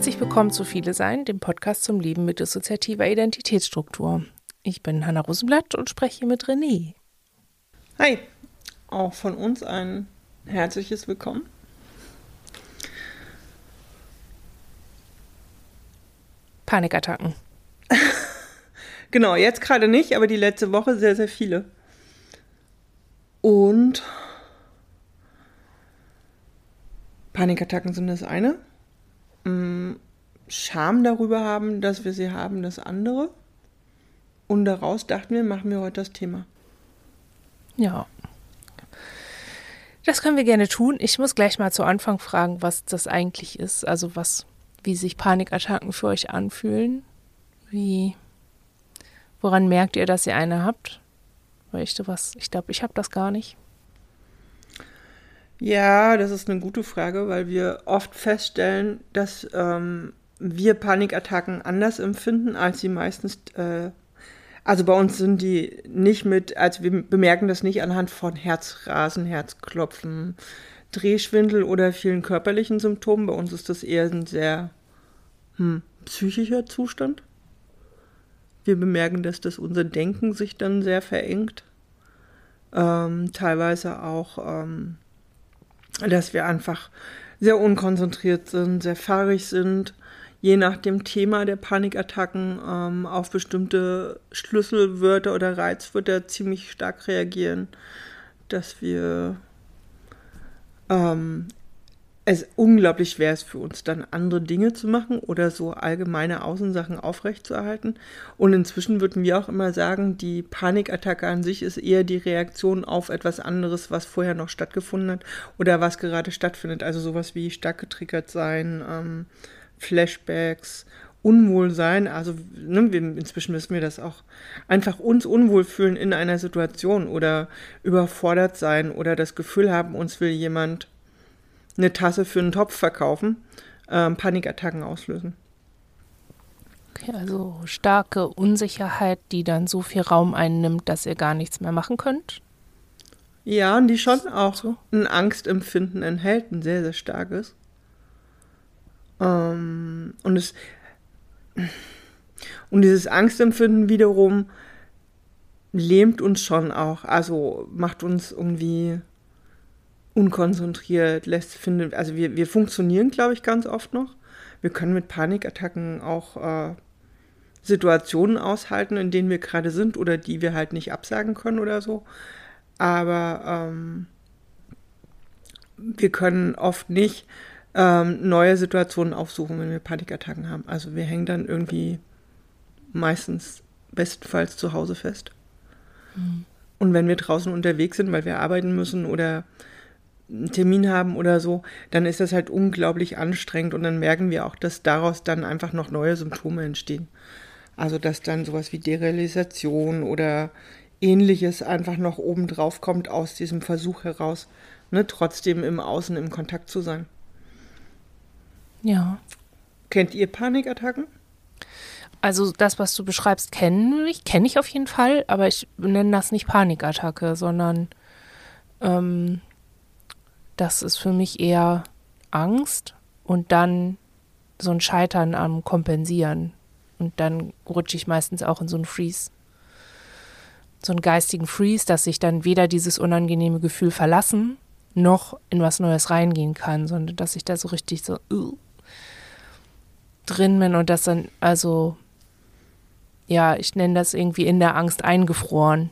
Herzlich willkommen zu Viele Sein, dem Podcast zum Leben mit dissoziativer Identitätsstruktur. Ich bin Hanna Rosenblatt und spreche mit René. Hi, auch von uns ein herzliches Willkommen. Panikattacken. genau, jetzt gerade nicht, aber die letzte Woche sehr, sehr viele. Und Panikattacken sind das eine. Mm, Scham darüber haben, dass wir sie haben, das andere. Und daraus dachten wir, machen wir heute das Thema. Ja. Das können wir gerne tun. Ich muss gleich mal zu Anfang fragen, was das eigentlich ist. Also was, wie sich Panikattacken für euch anfühlen. Wie, woran merkt ihr, dass ihr eine habt? Weißt du was? Ich glaube, ich habe das gar nicht. Ja, das ist eine gute Frage, weil wir oft feststellen, dass ähm, wir Panikattacken anders empfinden, als sie meistens. Äh, also bei uns sind die nicht mit, also wir bemerken das nicht anhand von Herzrasen, Herzklopfen, Drehschwindel oder vielen körperlichen Symptomen. Bei uns ist das eher ein sehr hm, psychischer Zustand. Wir bemerken, dass das unser Denken sich dann sehr verengt. Ähm, teilweise auch ähm, dass wir einfach sehr unkonzentriert sind, sehr fahrig sind, je nach dem Thema der Panikattacken ähm, auf bestimmte Schlüsselwörter oder Reizwörter ziemlich stark reagieren, dass wir ähm, es unglaublich schwer ist für uns dann andere Dinge zu machen oder so allgemeine Außensachen aufrechtzuerhalten. Und inzwischen würden wir auch immer sagen, die Panikattacke an sich ist eher die Reaktion auf etwas anderes, was vorher noch stattgefunden hat oder was gerade stattfindet. Also sowas wie stark getriggert sein, ähm, Flashbacks, Unwohlsein. Also ne, wir, inzwischen wissen wir das auch. Einfach uns unwohl fühlen in einer Situation oder überfordert sein oder das Gefühl haben, uns will jemand eine Tasse für einen Topf verkaufen, ähm, Panikattacken auslösen. Okay, also starke Unsicherheit, die dann so viel Raum einnimmt, dass ihr gar nichts mehr machen könnt? Ja, und die schon auch so. ein Angstempfinden enthält, ein sehr, sehr starkes. Ähm, und es und dieses Angstempfinden wiederum lähmt uns schon auch, also macht uns irgendwie unkonzentriert, lässt findet, also wir, wir funktionieren, glaube ich, ganz oft noch. Wir können mit Panikattacken auch äh, Situationen aushalten, in denen wir gerade sind oder die wir halt nicht absagen können oder so. Aber ähm, wir können oft nicht ähm, neue Situationen aufsuchen, wenn wir Panikattacken haben. Also wir hängen dann irgendwie meistens bestenfalls zu Hause fest. Mhm. Und wenn wir draußen unterwegs sind, weil wir arbeiten müssen oder einen Termin haben oder so, dann ist das halt unglaublich anstrengend und dann merken wir auch, dass daraus dann einfach noch neue Symptome entstehen. Also dass dann sowas wie Derealisation oder ähnliches einfach noch oben drauf kommt aus diesem Versuch heraus, ne, trotzdem im Außen im Kontakt zu sein. Ja. Kennt ihr Panikattacken? Also das, was du beschreibst, kenne ich, kenne ich auf jeden Fall, aber ich nenne das nicht Panikattacke, sondern ähm, das ist für mich eher Angst und dann so ein Scheitern am Kompensieren. Und dann rutsche ich meistens auch in so einen Freeze. So einen geistigen Freeze, dass ich dann weder dieses unangenehme Gefühl verlassen, noch in was Neues reingehen kann, sondern dass ich da so richtig so uh, drin bin und das dann, also, ja, ich nenne das irgendwie in der Angst eingefroren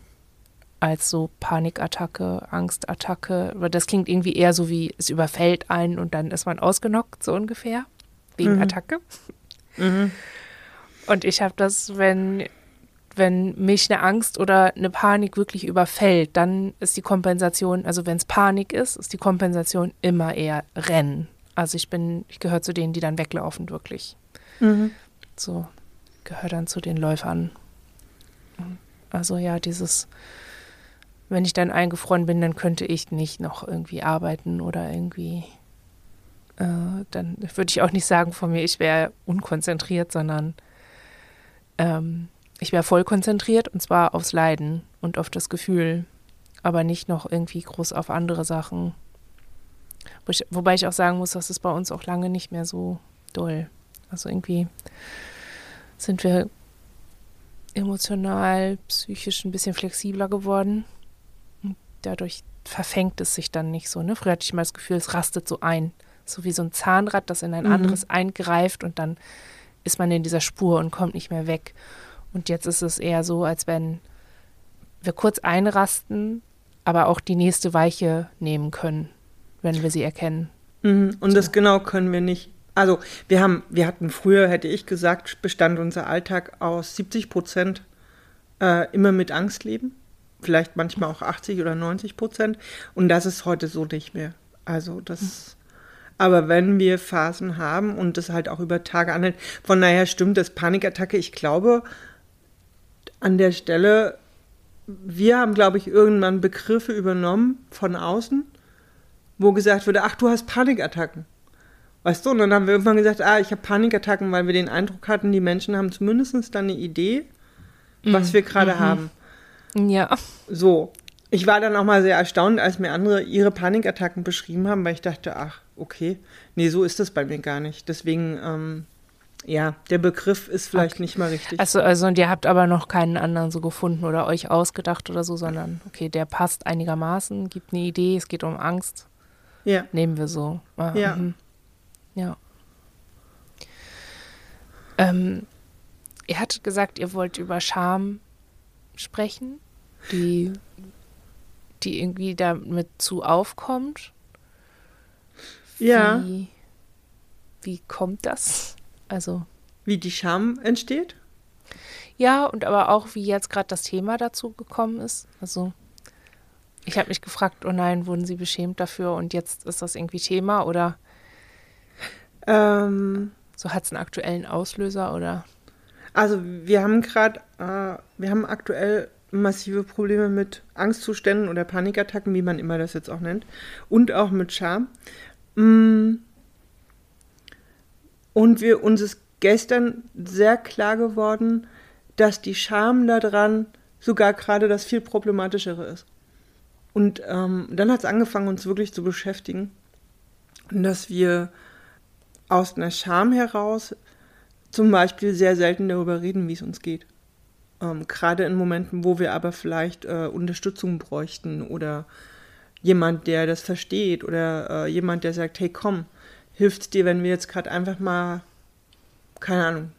als so Panikattacke, Angstattacke. Das klingt irgendwie eher so wie, es überfällt einen und dann ist man ausgenockt, so ungefähr, wegen mhm. Attacke. Mhm. Und ich habe das, wenn, wenn mich eine Angst oder eine Panik wirklich überfällt, dann ist die Kompensation, also wenn es Panik ist, ist die Kompensation immer eher Rennen. Also ich bin, ich gehöre zu denen, die dann weglaufen, wirklich. Mhm. So, gehöre dann zu den Läufern. Also ja, dieses wenn ich dann eingefroren bin, dann könnte ich nicht noch irgendwie arbeiten oder irgendwie. Äh, dann würde ich auch nicht sagen von mir, ich wäre unkonzentriert, sondern ähm, ich wäre voll konzentriert und zwar aufs Leiden und auf das Gefühl, aber nicht noch irgendwie groß auf andere Sachen. Wo ich, wobei ich auch sagen muss, dass es bei uns auch lange nicht mehr so doll. Also irgendwie sind wir emotional, psychisch ein bisschen flexibler geworden. Dadurch verfängt es sich dann nicht so. Ne? Früher hatte ich immer das Gefühl, es rastet so ein. So wie so ein Zahnrad, das in ein mhm. anderes eingreift und dann ist man in dieser Spur und kommt nicht mehr weg. Und jetzt ist es eher so, als wenn wir kurz einrasten, aber auch die nächste Weiche nehmen können, wenn wir sie erkennen. Mhm. Und so. das genau können wir nicht. Also wir haben, wir hatten früher, hätte ich gesagt, bestand unser Alltag aus 70 Prozent äh, immer mit Angst leben. Vielleicht manchmal auch 80 oder 90 Prozent. Und das ist heute so nicht mehr. Also das. Mhm. Aber wenn wir Phasen haben und das halt auch über Tage anhält, von daher stimmt das Panikattacke. Ich glaube, an der Stelle, wir haben, glaube ich, irgendwann Begriffe übernommen von außen, wo gesagt wurde, ach, du hast Panikattacken. Weißt du, und dann haben wir irgendwann gesagt, ah, ich habe Panikattacken, weil wir den Eindruck hatten, die Menschen haben zumindest dann eine Idee, was mhm. wir gerade mhm. haben. Ja. So. Ich war dann auch mal sehr erstaunt, als mir andere ihre Panikattacken beschrieben haben, weil ich dachte, ach, okay, nee, so ist das bei mir gar nicht. Deswegen, ähm, ja, der Begriff ist vielleicht okay. nicht mal richtig. Also, also, und ihr habt aber noch keinen anderen so gefunden oder euch ausgedacht oder so, sondern, okay, der passt einigermaßen, gibt eine Idee, es geht um Angst. Ja. Nehmen wir so. Ah, ja. Mhm. Ja. Ähm, ihr hattet gesagt, ihr wollt über Scham sprechen, die, die irgendwie damit zu aufkommt. Wie, ja. Wie kommt das? Also. Wie die Scham entsteht? Ja, und aber auch, wie jetzt gerade das Thema dazu gekommen ist. Also, ich habe mich gefragt, oh nein, wurden sie beschämt dafür und jetzt ist das irgendwie Thema oder ähm, so hat es einen aktuellen Auslöser oder? Also wir haben gerade, äh, wir haben aktuell massive Probleme mit Angstzuständen oder Panikattacken, wie man immer das jetzt auch nennt, und auch mit Scham. Mm. Und wir uns ist gestern sehr klar geworden, dass die Scham daran sogar gerade das viel problematischere ist. Und ähm, dann hat es angefangen, uns wirklich zu beschäftigen, dass wir aus einer Scham heraus zum Beispiel sehr selten darüber reden, wie es uns geht. Ähm, Gerade in Momenten, wo wir aber vielleicht äh, Unterstützung bräuchten oder jemand, der das versteht oder äh, jemand, der sagt, hey komm, hilft dir, wenn wir jetzt gerade einfach mal, keine Ahnung,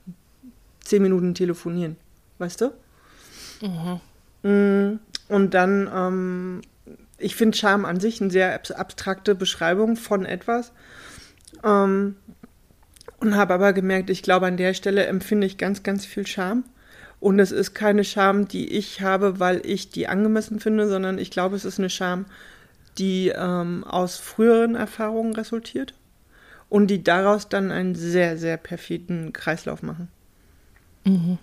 zehn Minuten telefonieren, weißt du? Mhm. Mm, und dann, ähm, ich finde Scham an sich eine sehr abstrakte Beschreibung von etwas. Ähm, und habe aber gemerkt, ich glaube, an der Stelle empfinde ich ganz, ganz viel Scham. Und es ist keine Scham, die ich habe, weil ich die angemessen finde, sondern ich glaube, es ist eine Scham, die ähm, aus früheren Erfahrungen resultiert und die daraus dann einen sehr, sehr perfiden Kreislauf machen. Mhm.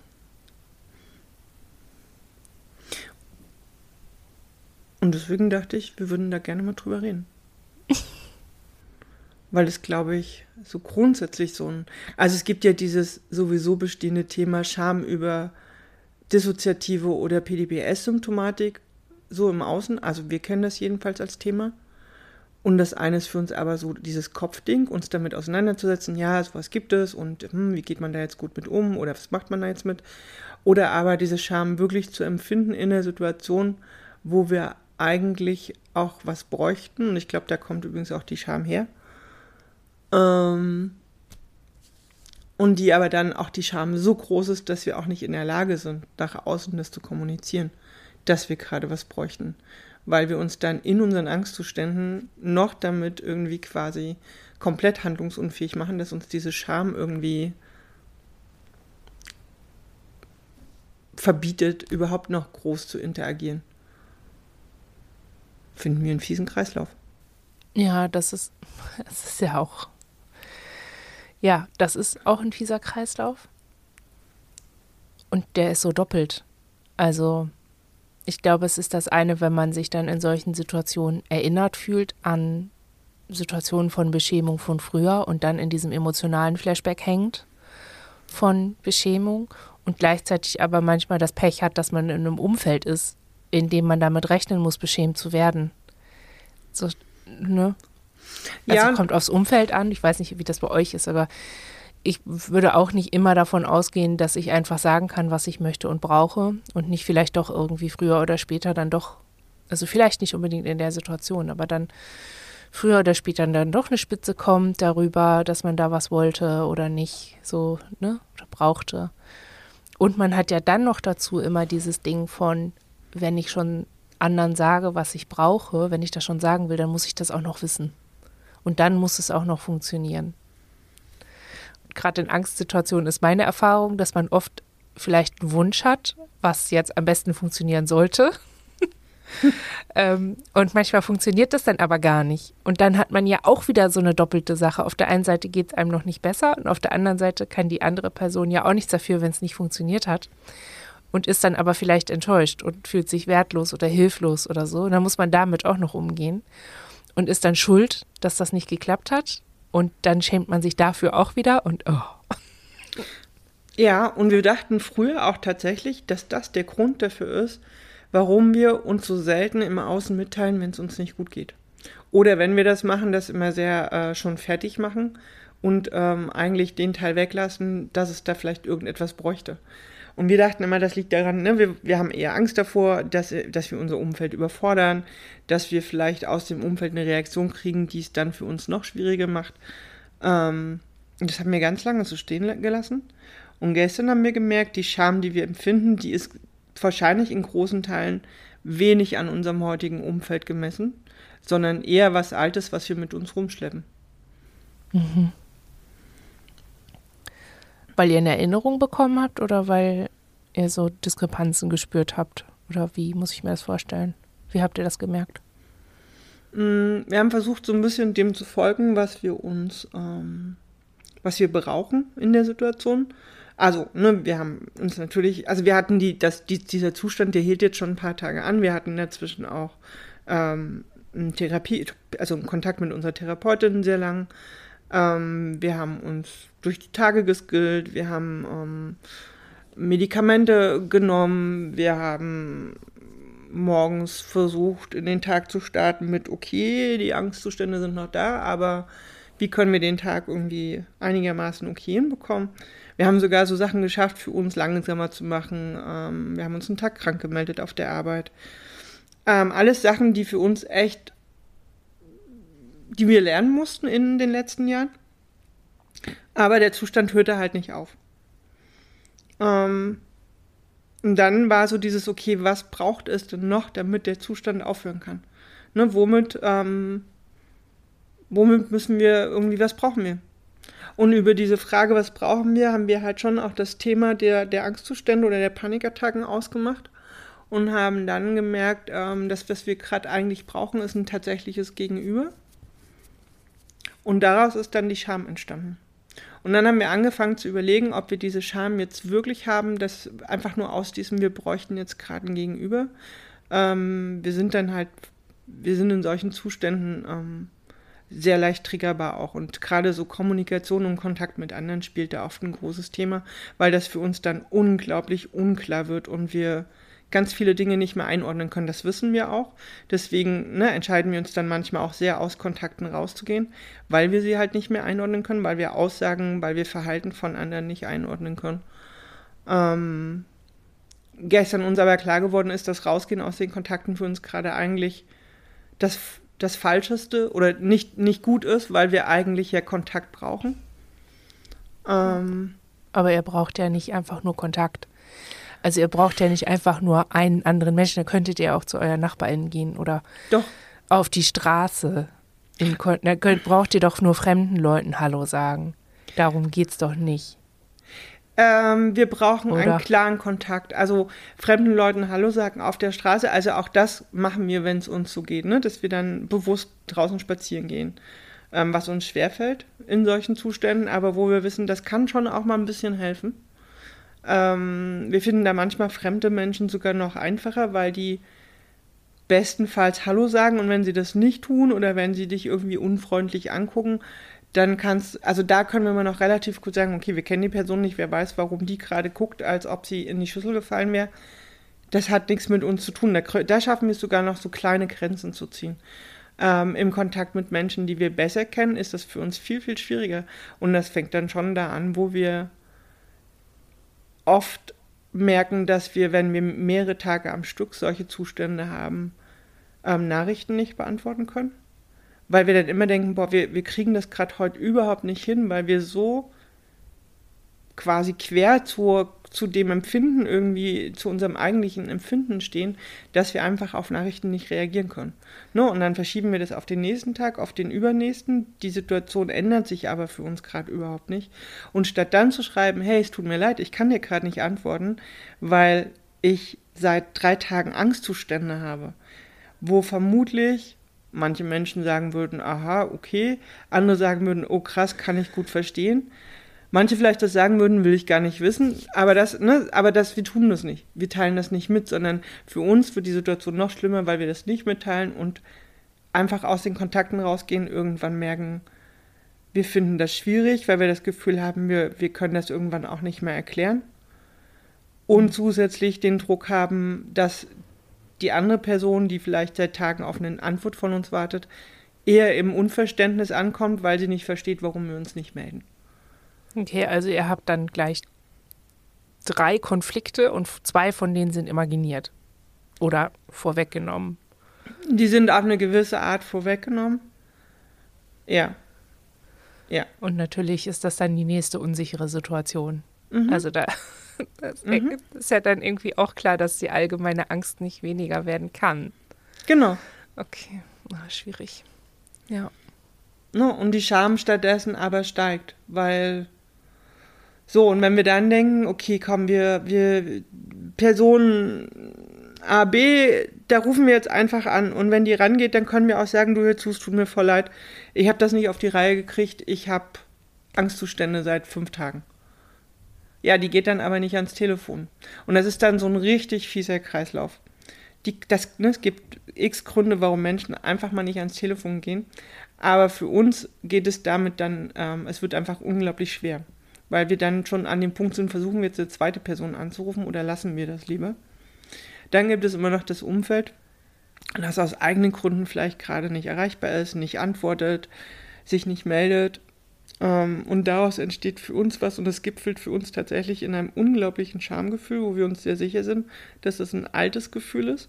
Und deswegen dachte ich, wir würden da gerne mal drüber reden weil es, glaube ich, so grundsätzlich so ein. Also es gibt ja dieses sowieso bestehende Thema Scham über dissoziative oder PDBS-Symptomatik so im Außen. Also wir kennen das jedenfalls als Thema. Und das eine ist für uns aber so dieses Kopfding, uns damit auseinanderzusetzen, ja, sowas gibt es und hm, wie geht man da jetzt gut mit um oder was macht man da jetzt mit? Oder aber diese Scham wirklich zu empfinden in der Situation, wo wir eigentlich auch was bräuchten. Und ich glaube, da kommt übrigens auch die Scham her. Ähm, und die aber dann auch die Scham so groß ist, dass wir auch nicht in der Lage sind, nach außen das zu kommunizieren, dass wir gerade was bräuchten. Weil wir uns dann in unseren Angstzuständen noch damit irgendwie quasi komplett handlungsunfähig machen, dass uns diese Scham irgendwie verbietet, überhaupt noch groß zu interagieren. Finden wir einen fiesen Kreislauf. Ja, das ist, das ist ja auch ja, das ist auch ein fieser Kreislauf. Und der ist so doppelt. Also, ich glaube, es ist das eine, wenn man sich dann in solchen Situationen erinnert fühlt an Situationen von Beschämung von früher und dann in diesem emotionalen Flashback hängt von Beschämung und gleichzeitig aber manchmal das Pech hat, dass man in einem Umfeld ist, in dem man damit rechnen muss, beschämt zu werden. So, ne? Also ja. kommt aufs Umfeld an. Ich weiß nicht, wie das bei euch ist, aber ich würde auch nicht immer davon ausgehen, dass ich einfach sagen kann, was ich möchte und brauche und nicht vielleicht doch irgendwie früher oder später dann doch, also vielleicht nicht unbedingt in der Situation, aber dann früher oder später dann doch eine Spitze kommt darüber, dass man da was wollte oder nicht, so, ne, oder brauchte. Und man hat ja dann noch dazu immer dieses Ding von, wenn ich schon anderen sage, was ich brauche, wenn ich das schon sagen will, dann muss ich das auch noch wissen. Und dann muss es auch noch funktionieren. Gerade in Angstsituationen ist meine Erfahrung, dass man oft vielleicht einen Wunsch hat, was jetzt am besten funktionieren sollte. ähm, und manchmal funktioniert das dann aber gar nicht. Und dann hat man ja auch wieder so eine doppelte Sache. Auf der einen Seite geht es einem noch nicht besser und auf der anderen Seite kann die andere Person ja auch nichts dafür, wenn es nicht funktioniert hat. Und ist dann aber vielleicht enttäuscht und fühlt sich wertlos oder hilflos oder so. Und dann muss man damit auch noch umgehen und ist dann schuld, dass das nicht geklappt hat. Und dann schämt man sich dafür auch wieder und oh. Ja, und wir dachten früher auch tatsächlich, dass das der Grund dafür ist, warum wir uns so selten im Außen mitteilen, wenn es uns nicht gut geht. Oder wenn wir das machen, das immer sehr äh, schon fertig machen und ähm, eigentlich den Teil weglassen, dass es da vielleicht irgendetwas bräuchte. Und wir dachten immer, das liegt daran, ne, wir, wir haben eher Angst davor, dass, dass wir unser Umfeld überfordern, dass wir vielleicht aus dem Umfeld eine Reaktion kriegen, die es dann für uns noch schwieriger macht. Ähm, und das haben wir ganz lange so stehen gelassen. Und gestern haben wir gemerkt, die Scham, die wir empfinden, die ist wahrscheinlich in großen Teilen wenig an unserem heutigen Umfeld gemessen, sondern eher was Altes, was wir mit uns rumschleppen. Mhm. Weil ihr eine Erinnerung bekommen habt oder weil ihr so Diskrepanzen gespürt habt? Oder wie muss ich mir das vorstellen? Wie habt ihr das gemerkt? Mm, wir haben versucht, so ein bisschen dem zu folgen, was wir uns, ähm, was wir brauchen in der Situation. Also, ne, wir haben uns natürlich, also wir hatten die, das, die, dieser Zustand, der hielt jetzt schon ein paar Tage an. Wir hatten dazwischen auch ähm, Therapie, also einen Kontakt mit unserer Therapeutin sehr lang. Ähm, wir haben uns durch die Tage geskillt, wir haben ähm, Medikamente genommen, wir haben morgens versucht, in den Tag zu starten mit, okay, die Angstzustände sind noch da, aber wie können wir den Tag irgendwie einigermaßen okay hinbekommen? Wir haben sogar so Sachen geschafft, für uns langsamer zu machen. Ähm, wir haben uns einen Tag krank gemeldet auf der Arbeit. Ähm, alles Sachen, die für uns echt, die wir lernen mussten in den letzten Jahren. Aber der Zustand hörte halt nicht auf. Ähm, und dann war so dieses, okay, was braucht es denn noch, damit der Zustand aufhören kann? Ne, womit, ähm, womit müssen wir irgendwie, was brauchen wir? Und über diese Frage, was brauchen wir, haben wir halt schon auch das Thema der, der Angstzustände oder der Panikattacken ausgemacht und haben dann gemerkt, ähm, dass was wir gerade eigentlich brauchen, ist ein tatsächliches Gegenüber. Und daraus ist dann die Scham entstanden. Und dann haben wir angefangen zu überlegen, ob wir diese Scham jetzt wirklich haben, dass einfach nur aus diesem, wir bräuchten jetzt gerade ein Gegenüber. Ähm, wir sind dann halt, wir sind in solchen Zuständen ähm, sehr leicht triggerbar auch. Und gerade so Kommunikation und Kontakt mit anderen spielt da oft ein großes Thema, weil das für uns dann unglaublich unklar wird und wir ganz viele Dinge nicht mehr einordnen können. Das wissen wir auch. Deswegen ne, entscheiden wir uns dann manchmal auch sehr aus Kontakten rauszugehen, weil wir sie halt nicht mehr einordnen können, weil wir Aussagen, weil wir Verhalten von anderen nicht einordnen können. Ähm, gestern uns aber klar geworden ist, dass Rausgehen aus den Kontakten für uns gerade eigentlich das das Falscheste oder nicht, nicht gut ist, weil wir eigentlich ja Kontakt brauchen. Ähm, Aber ihr braucht ja nicht einfach nur Kontakt. Also ihr braucht ja nicht einfach nur einen anderen Menschen, da könntet ihr auch zu euren Nachbarn gehen oder doch. auf die Straße. In, da könnt, braucht ihr doch nur fremden Leuten Hallo sagen. Darum geht's doch nicht. Ähm, wir brauchen Oder? einen klaren Kontakt. Also fremden Leuten Hallo sagen auf der Straße. Also auch das machen wir, wenn es uns so geht, ne? dass wir dann bewusst draußen spazieren gehen. Ähm, was uns schwerfällt in solchen Zuständen, aber wo wir wissen, das kann schon auch mal ein bisschen helfen. Ähm, wir finden da manchmal fremde Menschen sogar noch einfacher, weil die bestenfalls Hallo sagen und wenn sie das nicht tun oder wenn sie dich irgendwie unfreundlich angucken, dann kannst, also da können wir immer noch relativ gut sagen, okay, wir kennen die Person nicht, wer weiß, warum die gerade guckt, als ob sie in die Schüssel gefallen wäre. Das hat nichts mit uns zu tun. Da, da schaffen wir es sogar noch so kleine Grenzen zu ziehen. ähm, im Kontakt mit Menschen, die wir besser kennen, ist das für uns viel, viel schwieriger. Und das fängt dann schon da an, wo wir oft merken, dass wir, wenn wir mehrere Tage am Stück solche Zustände haben, ähm, Nachrichten nicht beantworten können. Weil wir dann immer denken, boah, wir, wir kriegen das gerade heute überhaupt nicht hin, weil wir so quasi quer zur, zu dem Empfinden irgendwie, zu unserem eigentlichen Empfinden stehen, dass wir einfach auf Nachrichten nicht reagieren können. No, und dann verschieben wir das auf den nächsten Tag, auf den übernächsten. Die Situation ändert sich aber für uns gerade überhaupt nicht. Und statt dann zu schreiben, hey, es tut mir leid, ich kann dir gerade nicht antworten, weil ich seit drei Tagen Angstzustände habe, wo vermutlich manche Menschen sagen würden, aha, okay, andere sagen würden, oh krass, kann ich gut verstehen manche vielleicht das sagen würden, will ich gar nicht wissen, aber das, ne, aber das, wir tun das nicht. Wir teilen das nicht mit, sondern für uns wird die Situation noch schlimmer, weil wir das nicht mitteilen und einfach aus den Kontakten rausgehen, irgendwann merken, wir finden das schwierig, weil wir das Gefühl haben, wir, wir können das irgendwann auch nicht mehr erklären. Und zusätzlich den Druck haben, dass die andere Person, die vielleicht seit Tagen auf eine Antwort von uns wartet, eher im Unverständnis ankommt, weil sie nicht versteht, warum wir uns nicht melden. Okay, also ihr habt dann gleich drei Konflikte und zwei von denen sind imaginiert oder vorweggenommen. Die sind auf eine gewisse Art vorweggenommen. Ja. Ja. Und natürlich ist das dann die nächste unsichere Situation. Mhm. Also da das mhm. ist ja dann irgendwie auch klar, dass die allgemeine Angst nicht weniger werden kann. Genau. Okay, Ach, schwierig. Ja. No, und die Scham stattdessen aber steigt, weil so, und wenn wir dann denken, okay, komm, wir, wir, Person A, B, da rufen wir jetzt einfach an. Und wenn die rangeht, dann können wir auch sagen, du hör zu, es tut mir voll leid. Ich habe das nicht auf die Reihe gekriegt. Ich habe Angstzustände seit fünf Tagen. Ja, die geht dann aber nicht ans Telefon. Und das ist dann so ein richtig fieser Kreislauf. Die, das, ne, es gibt x Gründe, warum Menschen einfach mal nicht ans Telefon gehen. Aber für uns geht es damit dann, ähm, es wird einfach unglaublich schwer weil wir dann schon an dem Punkt sind, versuchen wir jetzt eine zweite Person anzurufen oder lassen wir das lieber. Dann gibt es immer noch das Umfeld, das aus eigenen Gründen vielleicht gerade nicht erreichbar ist, nicht antwortet, sich nicht meldet. Ähm, und daraus entsteht für uns was und das gipfelt für uns tatsächlich in einem unglaublichen Schamgefühl, wo wir uns sehr sicher sind, dass das ein altes Gefühl ist.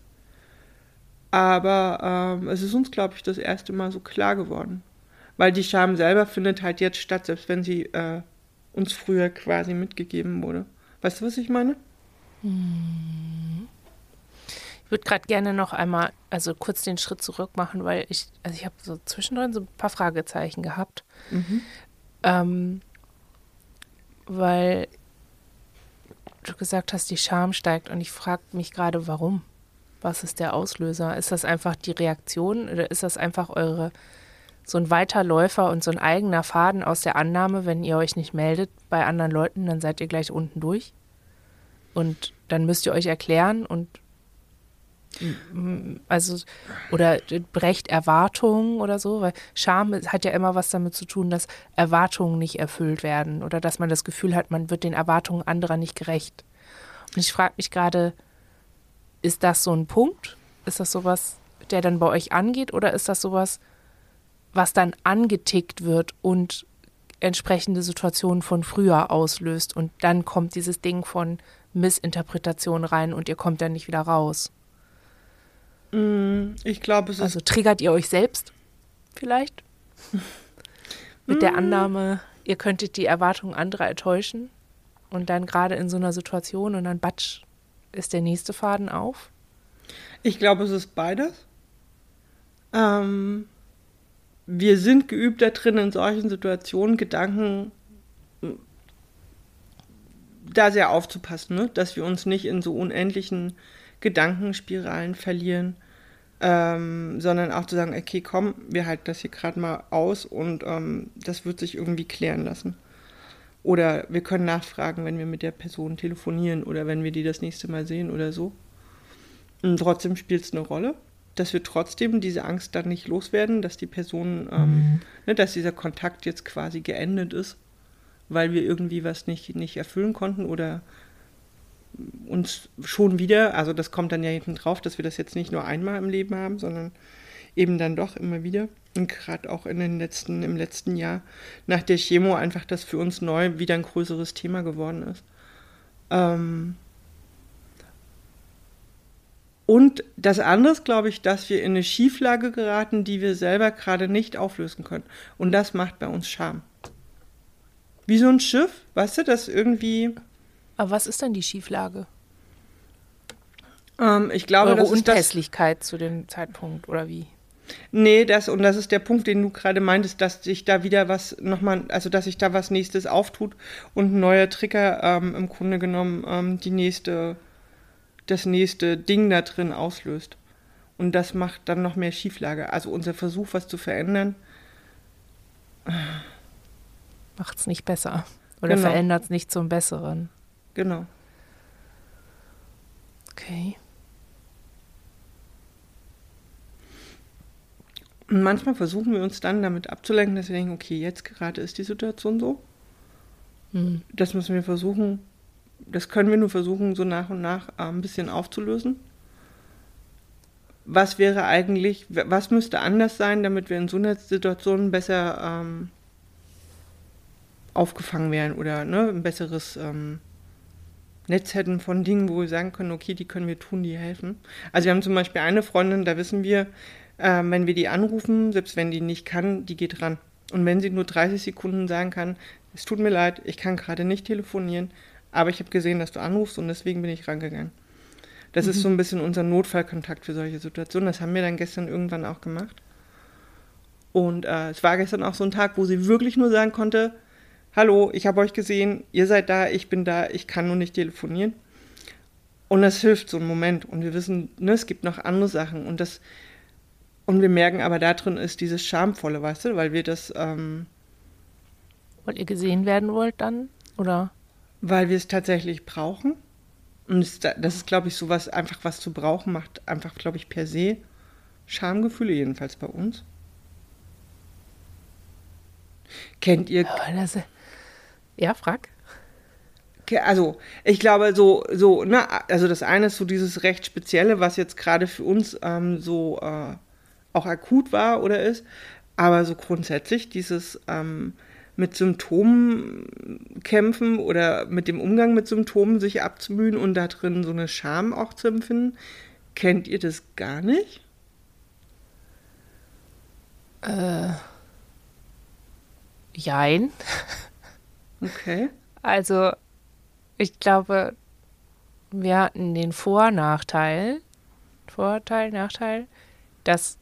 Aber ähm, es ist uns, glaube ich, das erste Mal so klar geworden. Weil die Scham selber findet halt jetzt statt, selbst wenn sie äh, uns früher quasi mitgegeben wurde. Weißt du, was ich meine? Hm. Ich würde gerade gerne noch einmal, also kurz den Schritt zurück machen, weil ich, also ich habe so zwischendrin so ein paar Fragezeichen gehabt. Mhm. Ähm, weil du gesagt hast, die Scham steigt und ich frage mich gerade, warum? Was ist der Auslöser? Ist das einfach die Reaktion oder ist das einfach eure so ein Weiterläufer und so ein eigener Faden aus der Annahme, wenn ihr euch nicht meldet bei anderen Leuten, dann seid ihr gleich unten durch. Und dann müsst ihr euch erklären und also oder brecht Erwartungen oder so, weil Scham hat ja immer was damit zu tun, dass Erwartungen nicht erfüllt werden oder dass man das Gefühl hat, man wird den Erwartungen anderer nicht gerecht. Und ich frage mich gerade, ist das so ein Punkt? Ist das sowas, der dann bei euch angeht oder ist das sowas, was dann angetickt wird und entsprechende Situationen von früher auslöst. Und dann kommt dieses Ding von Missinterpretation rein und ihr kommt dann nicht wieder raus. Mm, ich glaube, es ist. Also triggert ihr euch selbst vielleicht? Mit der mm. Annahme, ihr könntet die Erwartungen anderer enttäuschen und dann gerade in so einer Situation und dann batsch ist der nächste Faden auf? Ich glaube, es ist beides. Ähm, wir sind geübt da drin, in solchen Situationen Gedanken da sehr aufzupassen, ne? dass wir uns nicht in so unendlichen Gedankenspiralen verlieren, ähm, sondern auch zu sagen, okay, komm, wir halten das hier gerade mal aus und ähm, das wird sich irgendwie klären lassen. Oder wir können nachfragen, wenn wir mit der Person telefonieren oder wenn wir die das nächste Mal sehen oder so. Und trotzdem spielt es eine Rolle dass wir trotzdem diese Angst dann nicht loswerden, dass die Person, ähm, mhm. ne, dass dieser Kontakt jetzt quasi geendet ist, weil wir irgendwie was nicht, nicht erfüllen konnten oder uns schon wieder, also das kommt dann ja hinten drauf, dass wir das jetzt nicht nur einmal im Leben haben, sondern eben dann doch immer wieder. Und gerade auch in den letzten, im letzten Jahr nach der Chemo einfach das für uns neu wieder ein größeres Thema geworden ist. Ähm und das andere ist, glaube ich, dass wir in eine Schieflage geraten, die wir selber gerade nicht auflösen können. Und das macht bei uns Scham. Wie so ein Schiff, weißt du, das irgendwie. Aber was ist denn die Schieflage? Ähm, ich glaube, Eure das Unpässlichkeit zu dem Zeitpunkt oder wie? Nee, das, und das ist der Punkt, den du gerade meintest, dass sich da wieder was nochmal, also dass sich da was nächstes auftut und ein neuer Trigger ähm, im Grunde genommen ähm, die nächste, das nächste Ding da drin auslöst. Und das macht dann noch mehr Schieflage. Also unser Versuch, was zu verändern. Macht es nicht besser. Oder Genau. verändert es nicht zum Besseren. Genau. Okay. Und manchmal versuchen wir uns dann damit abzulenken, dass wir denken, okay, jetzt gerade ist die Situation so. Hm. Das müssen wir versuchen, das können wir nur versuchen, so nach und nach äh, ein bisschen aufzulösen. Was wäre eigentlich, was müsste anders sein, damit wir in so einer Situation besser ähm, aufgefangen werden oder ne, ein besseres ähm, Netz hätten von Dingen, wo wir sagen können, okay, die können wir tun, die helfen. Also wir haben zum Beispiel eine Freundin, da wissen wir, äh, wenn wir die anrufen, selbst wenn die nicht kann, die geht ran. Und wenn sie nur 30 Sekunden sagen kann, es tut mir leid, ich kann gerade nicht telefonieren, aber ich habe gesehen, dass du anrufst und deswegen bin ich rangegangen. Das ist so ein bisschen unser Notfallkontakt für solche Situationen. Das haben wir dann gestern irgendwann auch gemacht. Und äh, es war gestern auch so ein Tag, wo sie wirklich nur sagen konnte, hallo, ich habe euch gesehen, ihr seid da, ich bin da, ich kann nur nicht telefonieren. Und das hilft so einen Moment. Und wir wissen, ne, es gibt noch andere Sachen. Und das, und wir merken aber da drin ist dieses Schamvolle, weißt du, weil wir das, ähm, Wollt ihr gesehen werden wollt dann? Oder? Weil wir es tatsächlich brauchen. Und es, das ist, glaube ich, so was, einfach was zu brauchen, macht einfach, glaube ich, per se Schamgefühle, jedenfalls bei uns. Kennt ihr das, ja, frag. Also, ich glaube, so, so, ne, also das eine ist so dieses recht Spezielle, was jetzt gerade für uns ähm, so äh, auch akut war oder ist, aber so grundsätzlich dieses ähm, mit Symptomen kämpfen oder mit dem Umgang mit Symptomen sich abzumühen und da drin so eine Scham auch zu empfinden, kennt ihr das gar nicht? Jein. Okay. Also, ich glaube, wir hatten den Vor-Nachteil, Vorteil, Nachteil, dass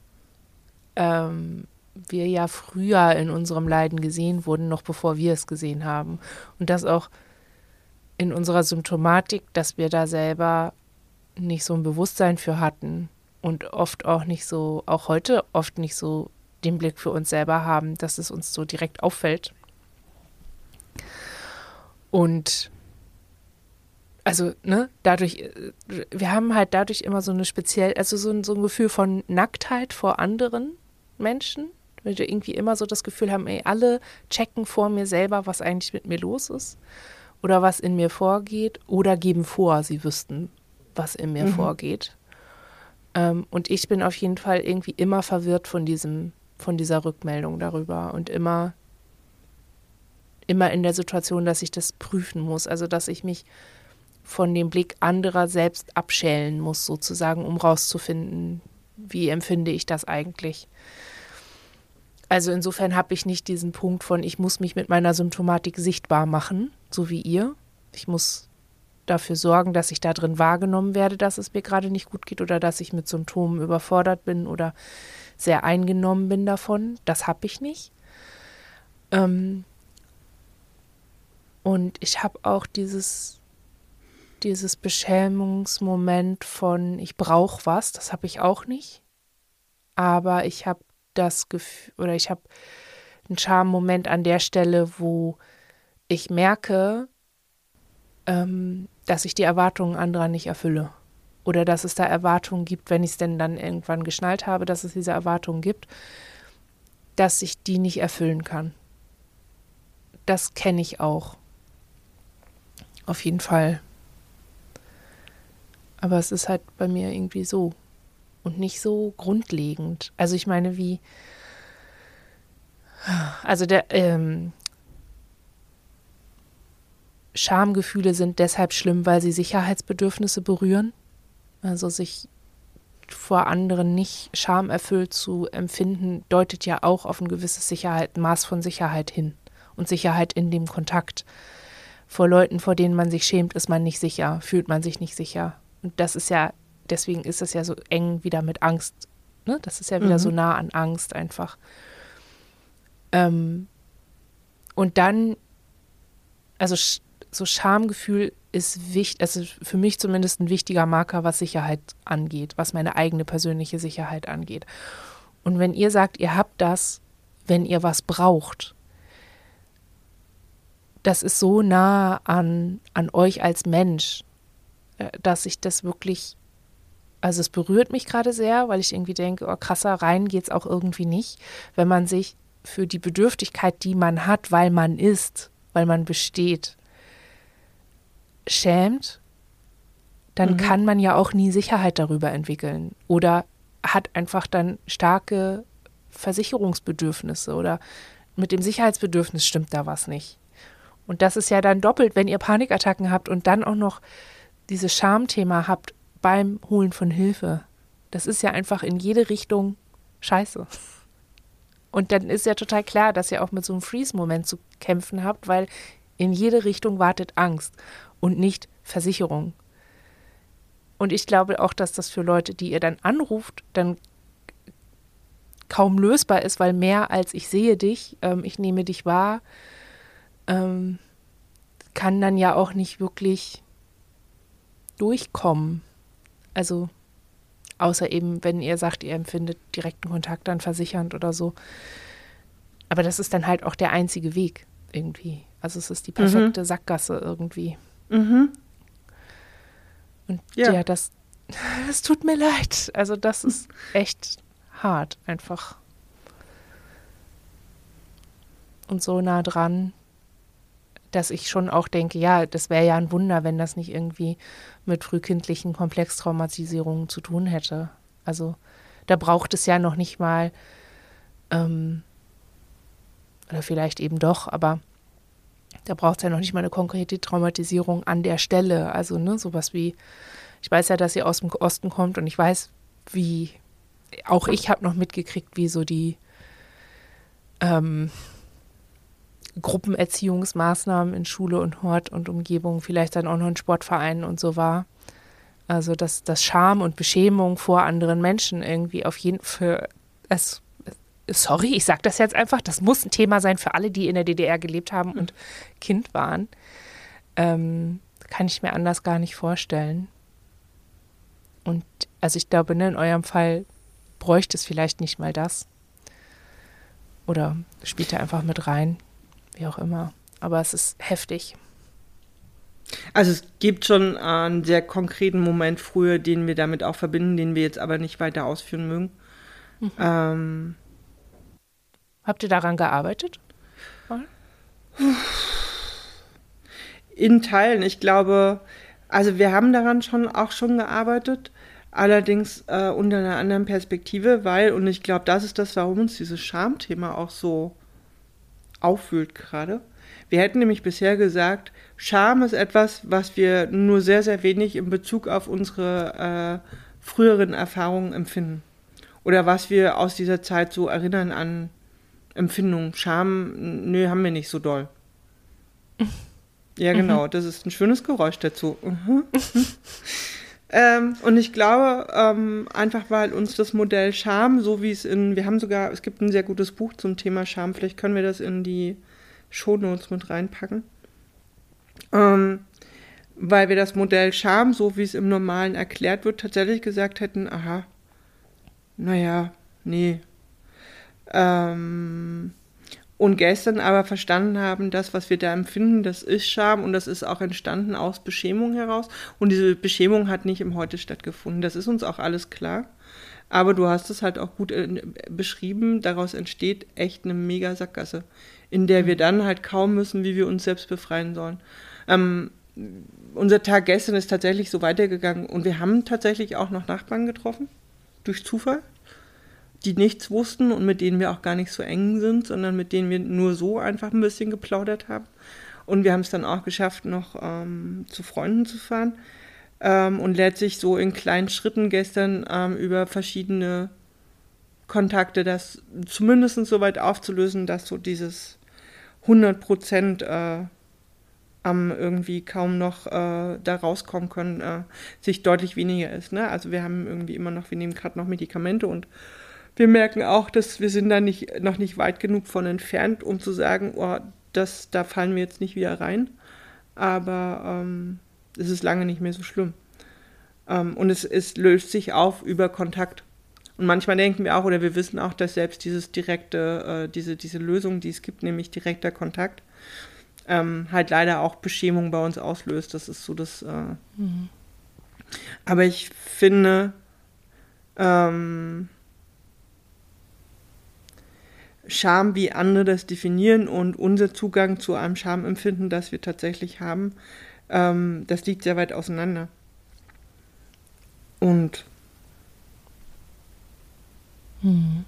ähm, wir ja früher in unserem Leiden gesehen wurden, noch bevor wir es gesehen haben. Und dass auch in unserer Symptomatik, dass wir da selber nicht so ein Bewusstsein für hatten und oft auch nicht so, auch heute oft nicht so den Blick für uns selber haben, dass es uns so direkt auffällt. Und also, ne, dadurch, äh, wir haben halt dadurch immer so eine speziell, also so ein, so ein Gefühl von Nacktheit vor anderen Menschen, weil wir irgendwie immer so das Gefühl haben, ey, alle checken vor mir selber, was eigentlich mit mir los ist oder was in mir vorgeht oder geben vor, sie wüssten, was in mir Mhm. vorgeht. Ähm, und ich bin auf jeden Fall irgendwie immer verwirrt von diesem, von dieser Rückmeldung darüber und immer, immer in der Situation, dass ich das prüfen muss, also dass ich mich von dem Blick anderer selbst abschälen muss, sozusagen, um rauszufinden, wie empfinde ich das eigentlich. Also insofern habe ich nicht diesen Punkt von, ich muss mich mit meiner Symptomatik sichtbar machen, so wie ihr. Ich muss dafür sorgen, dass ich da drin wahrgenommen werde, dass es mir gerade nicht gut geht oder dass ich mit Symptomen überfordert bin oder sehr eingenommen bin davon. Das habe ich nicht. Ähm und ich habe auch dieses, dieses Beschämungsmoment von, ich brauche was, das habe ich auch nicht. Aber ich habe das Gefühl, oder ich habe einen Charme-Moment an der Stelle, wo ich merke, ähm, dass ich die Erwartungen anderer nicht erfülle. Oder dass es da Erwartungen gibt, wenn ich es denn dann irgendwann geschnallt habe, dass es diese Erwartungen gibt, dass ich die nicht erfüllen kann. Das kenne ich auch. Auf jeden Fall. Aber es ist halt bei mir irgendwie so. Und nicht so grundlegend. Also ich meine, wie, also der, ähm, Schamgefühle sind deshalb schlimm, weil sie Sicherheitsbedürfnisse berühren. Also sich vor anderen nicht schamerfüllt zu empfinden, deutet ja auch auf ein gewisses Sicherheit, Maß von Sicherheit hin und Sicherheit in dem Kontakt. Vor Leuten, vor denen man sich schämt, ist man nicht sicher, fühlt man sich nicht sicher. Und das ist ja, deswegen ist es ja so eng wieder mit Angst. Ne? Das ist ja wieder mhm. so nah an Angst einfach. Ähm, und dann, also so Schamgefühl ist wichtig, also für mich zumindest ein wichtiger Marker, was Sicherheit angeht, was meine eigene persönliche Sicherheit angeht. Und wenn ihr sagt, ihr habt das, wenn ihr was braucht, das ist so nah an, an euch als Mensch, äh, dass ich das wirklich, also es berührt mich gerade sehr, weil ich irgendwie denke, oh krasser, rein geht es auch irgendwie nicht, wenn man sich für die Bedürftigkeit, die man hat, weil man ist, weil man besteht, schämt, dann mhm. kann man ja auch nie Sicherheit darüber entwickeln oder hat einfach dann starke Versicherungsbedürfnisse oder mit dem Sicherheitsbedürfnis stimmt da was nicht. Und das ist ja dann doppelt, wenn ihr Panikattacken habt und dann auch noch dieses Schamthema habt beim Holen von Hilfe. Das ist ja einfach in jede Richtung scheiße. Und dann ist ja total klar, dass ihr auch mit so einem Freeze-Moment zu kämpfen habt, weil in jede Richtung wartet Angst und nicht Versicherung. Und ich glaube auch, dass das für Leute, die ihr dann anruft, dann kaum lösbar ist, weil mehr als ich sehe dich, ähm, ich nehme dich wahr, ähm, kann dann ja auch nicht wirklich durchkommen. Also außer eben, wenn ihr sagt, ihr empfindet direkten Kontakt dann versichernd oder so. Aber das ist dann halt auch der einzige Weg irgendwie. Also es ist die perfekte mhm. Sackgasse irgendwie. Mhm. Und ja, ja das, das tut mir leid. Also das ist echt hart einfach. Und so nah dran, dass ich schon auch denke, ja, das wäre ja ein Wunder, wenn das nicht irgendwie mit frühkindlichen Komplextraumatisierungen zu tun hätte. Also da braucht es ja noch nicht mal, ähm, oder vielleicht eben doch, aber da braucht es ja noch nicht mal eine konkrete Traumatisierung an der Stelle. Also ne, sowas wie, ich weiß ja, dass sie aus dem Osten kommt und ich weiß, wie, auch ich habe noch mitgekriegt, wie so die ähm, Gruppenerziehungsmaßnahmen in Schule und Hort und Umgebung, vielleicht dann auch noch in Sportvereinen und so war. Also dass das Scham und Beschämung vor anderen Menschen irgendwie auf jeden Fall, es, sorry, ich sage das jetzt einfach, das muss ein Thema sein für alle, die in der DDR gelebt haben und Kind waren. Ähm, kann ich mir anders gar nicht vorstellen. Und also ich glaube, ne, in eurem Fall bräuchte es vielleicht nicht mal das. Oder spielt er einfach mit rein wie auch immer. Aber es ist heftig. Also es gibt schon einen sehr konkreten Moment früher, den wir damit auch verbinden, den wir jetzt aber nicht weiter ausführen mögen. Mhm. Ähm, Habt ihr daran gearbeitet? In Teilen. Ich glaube, also wir haben daran schon auch schon gearbeitet, allerdings äh, unter einer anderen Perspektive, weil, und ich glaube, das ist das, warum uns dieses Schamthema auch so aufwühlt gerade. Wir hätten nämlich bisher gesagt, Scham ist etwas, was wir nur sehr, sehr wenig in Bezug auf unsere äh, früheren Erfahrungen empfinden. Oder was wir aus dieser Zeit so erinnern an Empfindungen. Scham, nö, haben wir nicht so doll. Ja, genau, mhm. das ist ein schönes Geräusch dazu. Mhm. Ähm, und ich glaube, ähm, einfach weil uns das Modell Scham, so wie es in, wir haben sogar, es gibt ein sehr gutes Buch zum Thema Scham, vielleicht können wir das in die Shownotes mit reinpacken. Ähm, weil wir das Modell Scham, so wie es im Normalen erklärt wird, tatsächlich gesagt hätten, aha, naja, nee. Ähm, und gestern aber verstanden haben, das, was wir da empfinden, das ist Scham und das ist auch entstanden aus Beschämung heraus. Und diese Beschämung hat nicht im Heute stattgefunden. Das ist uns auch alles klar. Aber du hast es halt auch gut äh, beschrieben. Daraus entsteht echt eine mega Sackgasse, in der wir dann halt kaum wissen, wie wir uns selbst befreien sollen. Ähm, unser Tag gestern ist tatsächlich so weitergegangen und wir haben tatsächlich auch noch Nachbarn getroffen. durch Zufall, die nichts wussten und mit denen wir auch gar nicht so eng sind, sondern mit denen wir nur so einfach ein bisschen geplaudert haben. Und wir haben es dann auch geschafft, noch ähm, zu Freunden zu fahren ähm, und lädt sich so in kleinen Schritten gestern ähm, über verschiedene Kontakte das zumindest so weit aufzulösen, dass so dieses 100 Prozent äh, am irgendwie kaum noch äh, da rauskommen können, äh, sich deutlich weniger ist. Ne? Also wir haben irgendwie immer noch, wir nehmen gerade noch Medikamente und wir merken auch, dass wir sind da nicht, noch nicht weit genug von entfernt, um zu sagen, oh, das, da fallen wir jetzt nicht wieder rein. Aber ähm, es ist lange nicht mehr so schlimm. Ähm, und es, es löst sich auf über Kontakt. Und manchmal denken wir auch, oder wir wissen auch, dass selbst dieses direkte, äh, diese, diese Lösung, die es gibt, nämlich direkter Kontakt, ähm, halt leider auch Beschämung bei uns auslöst. Das ist so das. Äh mhm. Aber ich finde, ähm, Scham, wie andere das definieren und unser Zugang zu einem Schamempfinden, das wir tatsächlich haben, ähm, das liegt sehr weit auseinander. Und mhm.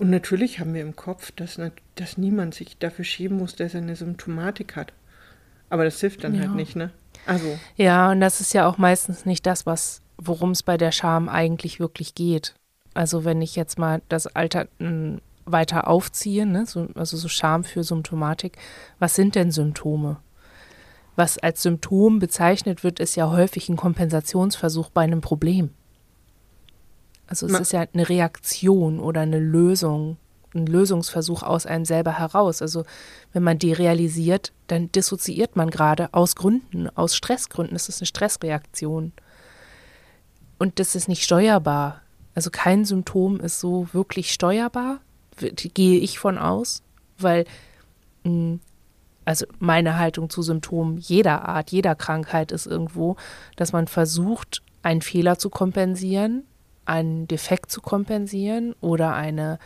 Und natürlich haben wir im Kopf, dass, dass niemand sich dafür schämen muss, dass er eine Symptomatik hat. Aber das hilft dann halt ja. halt nicht, ne? Also. Ja, und das ist ja auch meistens nicht das, was, worum es bei der Scham eigentlich wirklich geht. Also wenn ich jetzt mal das Alter hm, weiter aufziehe, ne, so, also so Scham für Symptomatik, was sind denn Symptome? Was als Symptom bezeichnet wird, ist ja häufig ein Kompensationsversuch bei einem Problem. Also es Ma ist ja eine Reaktion oder eine Lösung, ein Lösungsversuch aus einem selber heraus. Also wenn man die realisiert, dann dissoziiert man gerade aus Gründen, aus Stressgründen. Das ist eine Stressreaktion. Und das ist nicht steuerbar. Also kein Symptom ist so wirklich steuerbar, gehe ich von aus, weil hm, also meine Haltung zu Symptomen jeder Art, jeder Krankheit ist irgendwo, dass man versucht, einen Fehler zu kompensieren, einen Defekt zu kompensieren oder eine,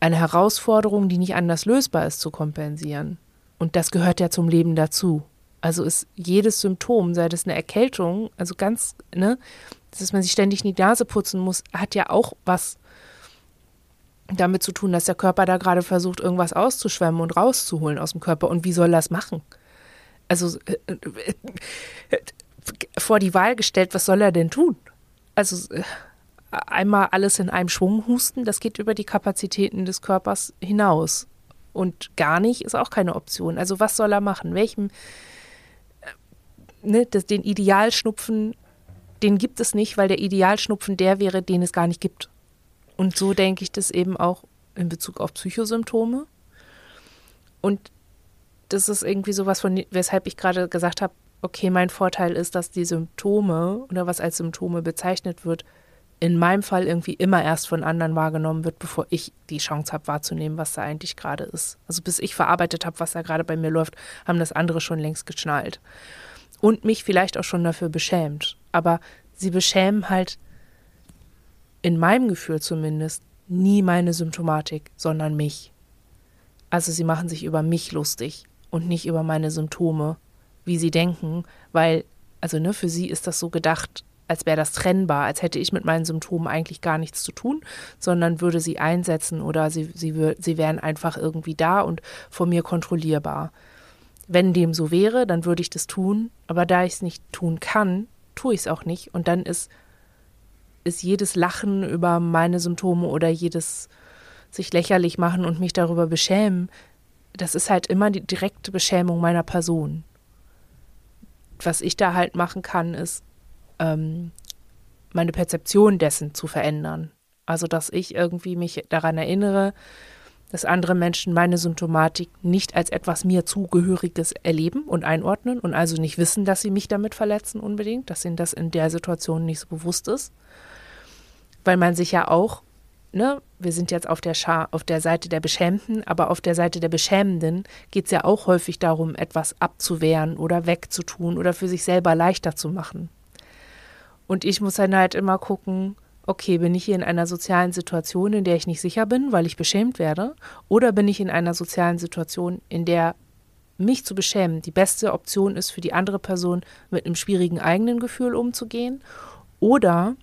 eine Herausforderung, die nicht anders lösbar ist, zu kompensieren. Und das gehört ja zum Leben dazu. Also ist jedes Symptom, sei das eine Erkältung, also ganz, ne, dass man sich ständig in die Nase putzen muss, hat ja auch was damit zu tun, dass der Körper da gerade versucht, irgendwas auszuschwemmen und rauszuholen aus dem Körper. Und wie soll das machen? Also äh, vor die Wahl gestellt, was soll er denn tun? Also äh, einmal alles in einem Schwung husten, das geht über die Kapazitäten des Körpers hinaus. Und gar nicht ist auch keine Option. Also was soll er machen? Welchem, äh, ne, das, den Idealschnupfen den gibt es nicht, weil der Idealschnupfen der wäre, den es gar nicht gibt. Und so denke ich das eben auch in Bezug auf Psychosymptome. Und das ist irgendwie sowas, von weshalb ich gerade gesagt habe, okay, mein Vorteil ist, dass die Symptome oder was als Symptome bezeichnet wird, in meinem Fall irgendwie immer erst von anderen wahrgenommen wird, bevor ich die Chance habe wahrzunehmen, was da eigentlich gerade ist. Also bis ich verarbeitet habe, was da gerade bei mir läuft, haben das andere schon längst geschnallt. Und mich vielleicht auch schon dafür beschämt aber sie beschämen halt in meinem Gefühl zumindest nie meine Symptomatik, sondern mich. Also sie machen sich über mich lustig und nicht über meine Symptome, wie sie denken, weil, also ne, für sie ist das so gedacht, als wäre das trennbar, als hätte ich mit meinen Symptomen eigentlich gar nichts zu tun, sondern würde sie einsetzen oder sie, sie, sie wären einfach irgendwie da und von mir kontrollierbar. Wenn dem so wäre, dann würde ich das tun, aber da ich es nicht tun kann, tue ich es auch nicht. Und dann ist, ist jedes Lachen über meine Symptome oder jedes sich lächerlich machen und mich darüber beschämen, das ist halt immer die direkte Beschämung meiner Person. Was ich da halt machen kann, ist, ähm, meine Perzeption dessen zu verändern. Also, dass ich irgendwie mich daran erinnere, dass andere Menschen meine Symptomatik nicht als etwas mir zugehöriges erleben und einordnen und also nicht wissen, dass sie mich damit verletzen unbedingt, dass ihnen das in der Situation nicht so bewusst ist. Weil man sich ja auch, ne, wir sind jetzt auf der, Schar, auf der Seite der Beschämten, aber auf der Seite der Beschämenden geht es ja auch häufig darum, etwas abzuwehren oder wegzutun oder für sich selber leichter zu machen. Und ich muss dann halt immer gucken, okay, bin ich hier in einer sozialen Situation, in der ich nicht sicher bin, weil ich beschämt werde, oder bin ich in einer sozialen Situation, in der mich zu beschämen die beste Option ist für die andere Person, mit einem schwierigen eigenen Gefühl umzugehen, Oder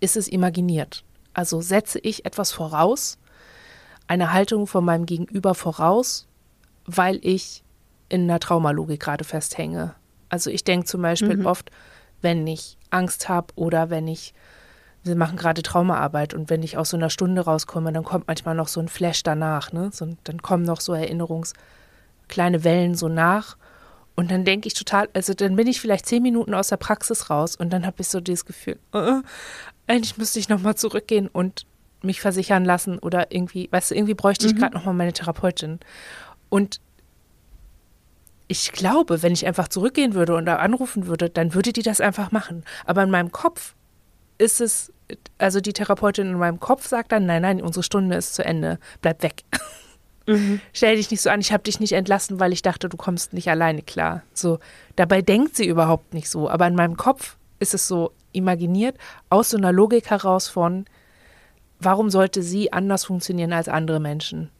ist es imaginiert? Also setze ich etwas voraus, eine Haltung von meinem Gegenüber voraus, weil ich in einer Traumalogik gerade festhänge. Also ich denke zum Beispiel mhm. oft, wenn ich Angst habe oder wenn ich, wir machen gerade Traumaarbeit und wenn ich aus so einer Stunde rauskomme, dann kommt manchmal noch so ein Flash danach, ne? So, dann kommen noch so Erinnerungs, kleine Wellen so nach. Und dann denke ich total, also dann bin ich vielleicht zehn Minuten aus der Praxis raus und dann habe ich so dieses Gefühl, äh, eigentlich müsste ich nochmal zurückgehen und mich versichern lassen oder irgendwie, weißt du, irgendwie bräuchte ich mhm. gerade nochmal meine Therapeutin. Und ich glaube, wenn ich einfach zurückgehen würde und da anrufen würde, dann würde die das einfach machen. Aber in meinem Kopf ist es, also die Therapeutin in meinem Kopf sagt dann, nein, nein, unsere Stunde ist zu Ende, bleib weg. Mhm. Stell dich nicht so an, ich habe dich nicht entlassen, weil ich dachte, du kommst nicht alleine klar. So, dabei denkt sie überhaupt nicht so, aber in meinem Kopf ist es so imaginiert aus so einer Logik heraus von, warum sollte sie anders funktionieren als andere Menschen?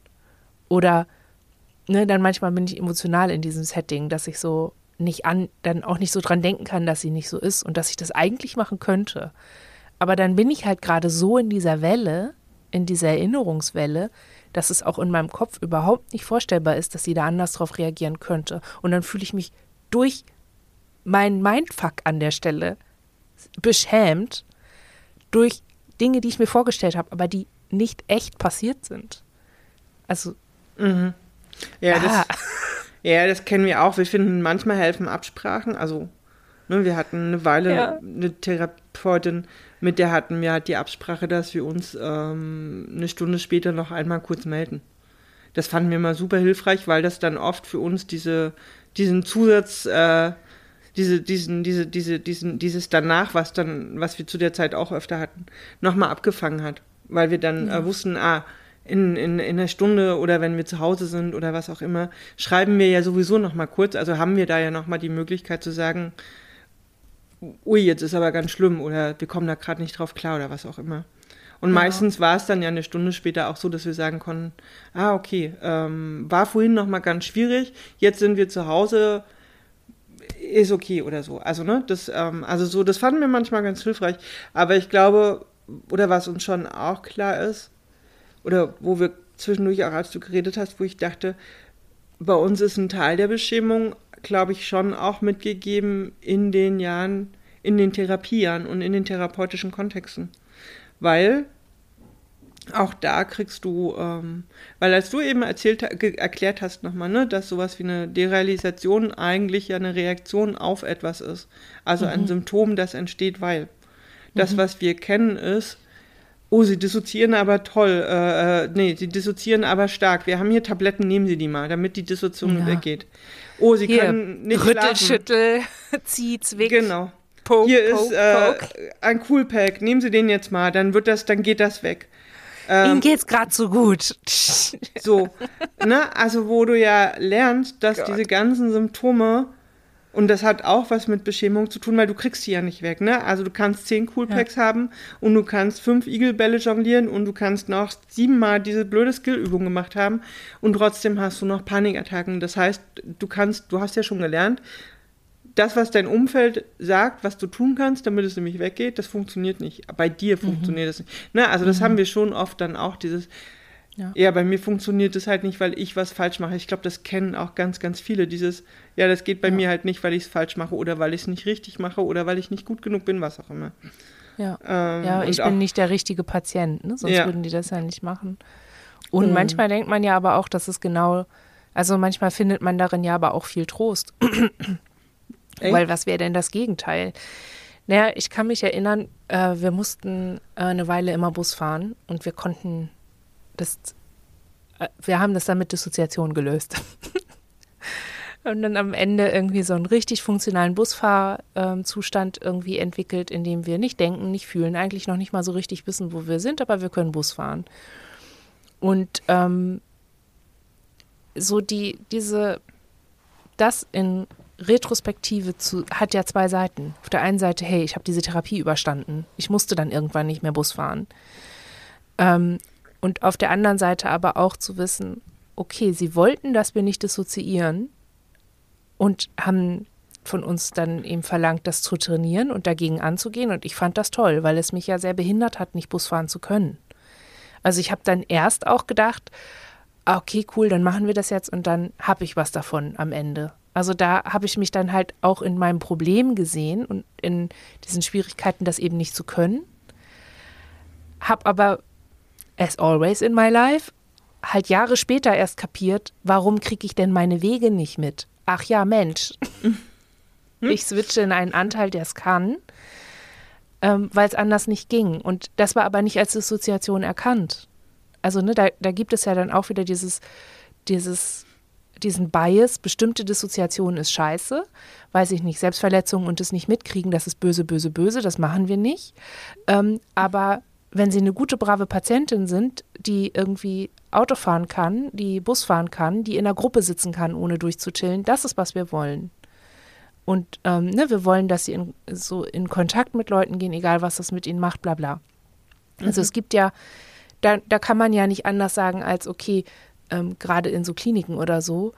Oder ne, dann manchmal bin ich emotional in diesem Setting, dass ich so nicht an, dann auch nicht so dran denken kann, dass sie nicht so ist und dass ich das eigentlich machen könnte. Aber dann bin ich halt gerade so in dieser Welle, in dieser Erinnerungswelle, dass es auch in meinem Kopf überhaupt nicht vorstellbar ist, dass sie da anders drauf reagieren könnte. Und dann fühle ich mich durch meinen Mindfuck an der Stelle beschämt durch Dinge, die ich mir vorgestellt habe, aber die nicht echt passiert sind. Also. Mhm. Ja, ah. das, ja, das kennen wir auch. Wir finden, manchmal helfen Absprachen. Also, ne, wir hatten eine Weile ja. eine Therapeutin, mit der hatten wir halt die Absprache, dass wir uns ähm, eine Stunde später noch einmal kurz melden. Das fanden wir mal super hilfreich, weil das dann oft für uns diese, diesen Zusatz, äh, diese, diesen, diese, diese, diesen, dieses danach, was dann, was wir zu der Zeit auch öfter hatten, nochmal abgefangen hat. Weil wir dann ja. äh, wussten, ah, in, in, in einer Stunde oder wenn wir zu Hause sind oder was auch immer, schreiben wir ja sowieso noch mal kurz. Also haben wir da ja noch mal die Möglichkeit zu sagen, ui, jetzt ist aber ganz schlimm oder wir kommen da gerade nicht drauf klar oder was auch immer. Und ja. meistens war es dann ja eine Stunde später auch so, dass wir sagen konnten, ah, okay, ähm, war vorhin noch mal ganz schwierig, jetzt sind wir zu Hause, ist okay oder so. Also, ne, das, ähm, also so, das fanden wir manchmal ganz hilfreich. Aber ich glaube, oder was uns schon auch klar ist, oder wo wir zwischendurch auch, als du geredet hast, wo ich dachte, bei uns ist ein Teil der Bestimmung, glaube ich, schon auch mitgegeben in den Jahren, in den Therapiejahren und in den therapeutischen Kontexten. Weil auch da kriegst du, ähm, weil als du eben erzählt, erklärt hast nochmal, ne, dass sowas wie eine Derealisation eigentlich ja eine Reaktion auf etwas ist. Also mhm. ein Symptom, das entsteht, weil. Das, mhm. was wir kennen, ist, Oh, sie dissoziieren aber toll. Äh, äh, nee, sie dissoziieren aber stark. Wir haben hier Tabletten, nehmen Sie die mal, damit die Dissoziation ja. weggeht. Oh, Sie hier, können nicht Rüttel, schlafen. schüttel, zieht's weg. Genau. Poke, hier poke, ist äh, ein Coolpack. Nehmen Sie den jetzt mal, dann wird das, dann geht das weg. Ähm, Ihnen geht's gerade so gut. so, ne? Also wo du ja lernst, dass Gott. diese ganzen Symptome und das hat auch was mit Beschämung zu tun, weil du kriegst sie ja nicht weg, ne? Also du kannst zehn Coolpacks ja. haben und du kannst fünf Igelbälle jonglieren und du kannst noch siebenmal diese blöde Skillübung gemacht haben und trotzdem hast du noch Panikattacken. Das heißt, du kannst, du hast ja schon gelernt, das, was dein Umfeld sagt, was du tun kannst, damit es nämlich weggeht, das funktioniert nicht. Bei dir mhm. funktioniert es mhm. nicht. Ne? Also das mhm. haben wir schon oft dann auch, dieses, ja. ja, bei mir funktioniert das halt nicht, weil ich was falsch mache. Ich glaube, das kennen auch ganz, ganz viele. Dieses, ja, das geht bei ja. mir halt nicht, weil ich es falsch mache oder weil ich es nicht richtig mache oder weil ich nicht gut genug bin, was auch immer. Ja, ähm, ja ich bin nicht der richtige Patient, ne? sonst ja. würden die das ja nicht machen. Und mhm. manchmal denkt man ja aber auch, dass es genau, also manchmal findet man darin ja aber auch viel Trost. weil was wäre denn das Gegenteil? Naja, ich kann mich erinnern, äh, wir mussten äh, eine Weile immer Bus fahren und wir konnten das, äh, wir haben das dann mit Dissoziation gelöst. und dann am Ende irgendwie so einen richtig funktionalen Busfahrzustand irgendwie entwickelt, in dem wir nicht denken, nicht fühlen, eigentlich noch nicht mal so richtig wissen, wo wir sind, aber wir können Bus fahren. Und ähm, so die, diese, das in Retrospektive zu, hat ja zwei Seiten. Auf der einen Seite, hey, ich habe diese Therapie überstanden. Ich musste dann irgendwann nicht mehr Bus fahren. Ähm, und auf der anderen Seite aber auch zu wissen, okay, sie wollten, dass wir nicht dissoziieren und haben von uns dann eben verlangt, das zu trainieren und dagegen anzugehen. Und ich fand das toll, weil es mich ja sehr behindert hat, nicht Bus fahren zu können. Also ich habe dann erst auch gedacht, ah, okay, cool, dann machen wir das jetzt und dann habe ich was davon am Ende. Also da habe ich mich dann halt auch in meinem Problem gesehen und in diesen Schwierigkeiten, das eben nicht zu können. Hab aber, as always in my life, halt Jahre später erst kapiert, warum kriege ich denn meine Wege nicht mit? Ach ja, Mensch. Ich switche in einen Anteil, der es kann, ähm, weil es anders nicht ging. Und das war aber nicht als Dissoziation erkannt. Also, ne, da, da gibt es ja dann auch wieder dieses, dieses diesen Bias, bestimmte Dissoziation ist scheiße, weiß ich nicht, Selbstverletzung und es nicht mitkriegen, das ist böse, böse, böse, das machen wir nicht. Ähm, aber wenn sie eine gute, brave Patientin sind, die irgendwie Auto fahren kann, die Bus fahren kann, die in einer Gruppe sitzen kann, ohne durchzuchillen, das ist, was wir wollen. Und ähm, ne, wir wollen, dass sie in, so in Kontakt mit Leuten gehen, egal was das mit ihnen macht, bla bla. Also mhm. es gibt ja, da, da kann man ja nicht anders sagen als, okay, ähm, gerade in so Kliniken oder so,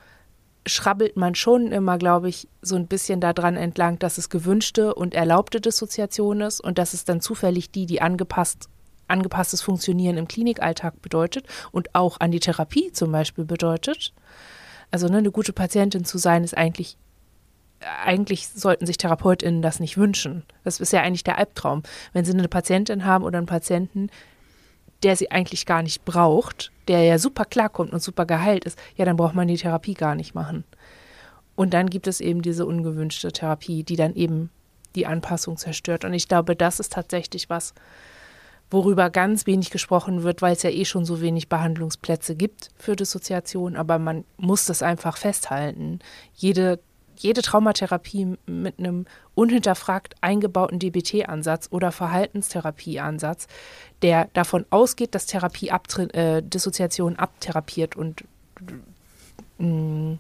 schrabbelt man schon immer, glaube ich, so ein bisschen daran entlang, dass es gewünschte und erlaubte Dissoziation ist und dass es dann zufällig die, die angepasst, angepasstes Funktionieren im Klinikalltag bedeutet und auch an die Therapie zum Beispiel bedeutet. Also ne, eine gute Patientin zu sein, ist eigentlich, eigentlich sollten sich TherapeutInnen das nicht wünschen. Das ist ja eigentlich der Albtraum. Wenn sie eine Patientin haben oder einen Patienten, der sie eigentlich gar nicht braucht, der ja super klarkommt und super geheilt ist, ja, dann braucht man die Therapie gar nicht machen. Und dann gibt es eben diese ungewünschte Therapie, die dann eben die Anpassung zerstört. Und ich glaube, das ist tatsächlich was, worüber ganz wenig gesprochen wird, weil es ja eh schon so wenig Behandlungsplätze gibt für Dissoziation. Aber man muss das einfach festhalten. Jede jede Traumatherapie mit einem unhinterfragt eingebauten DBT-Ansatz oder Verhaltenstherapie-Ansatz, der davon ausgeht, dass Therapie äh, Dissoziation abtherapiert und mh, mm,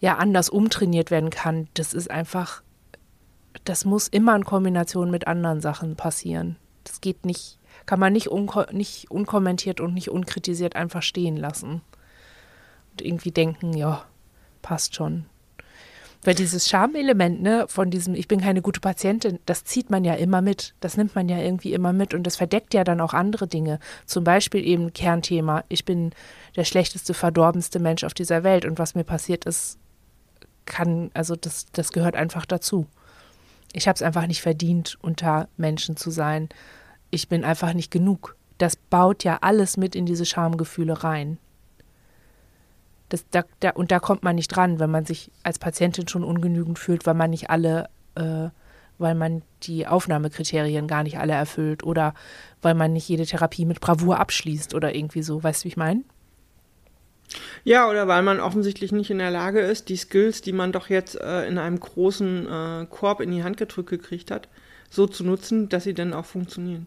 ja anders umtrainiert werden kann, das ist einfach, das muss immer in Kombination mit anderen Sachen passieren. Das geht nicht, kann man nicht, unko nicht unkommentiert und nicht unkritisiert einfach stehen lassen. Und irgendwie denken, ja, passt schon. Weil dieses Schamelement, ne, von diesem, ich bin keine gute Patientin, das zieht man ja immer mit. Das nimmt man ja irgendwie immer mit und das verdeckt ja dann auch andere Dinge. Zum Beispiel eben Kernthema, ich bin der schlechteste, verdorbenste Mensch auf dieser Welt und was mir passiert ist, kann, also das, das gehört einfach dazu. Ich habe es einfach nicht verdient, unter Menschen zu sein. Ich bin einfach nicht genug. Das baut ja alles mit in diese Schamgefühle rein. Das, da, da, und da kommt man nicht dran, wenn man sich als Patientin schon ungenügend fühlt, weil man nicht alle, äh, weil man die Aufnahmekriterien gar nicht alle erfüllt oder weil man nicht jede Therapie mit Bravour abschließt oder irgendwie so. Weißt du, wie ich meine? Ja, oder weil man offensichtlich nicht in der Lage ist, die Skills, die man doch jetzt äh, in einem großen äh, Korb in die Hand gedrückt gekriegt hat, so zu nutzen, dass sie dann auch funktionieren.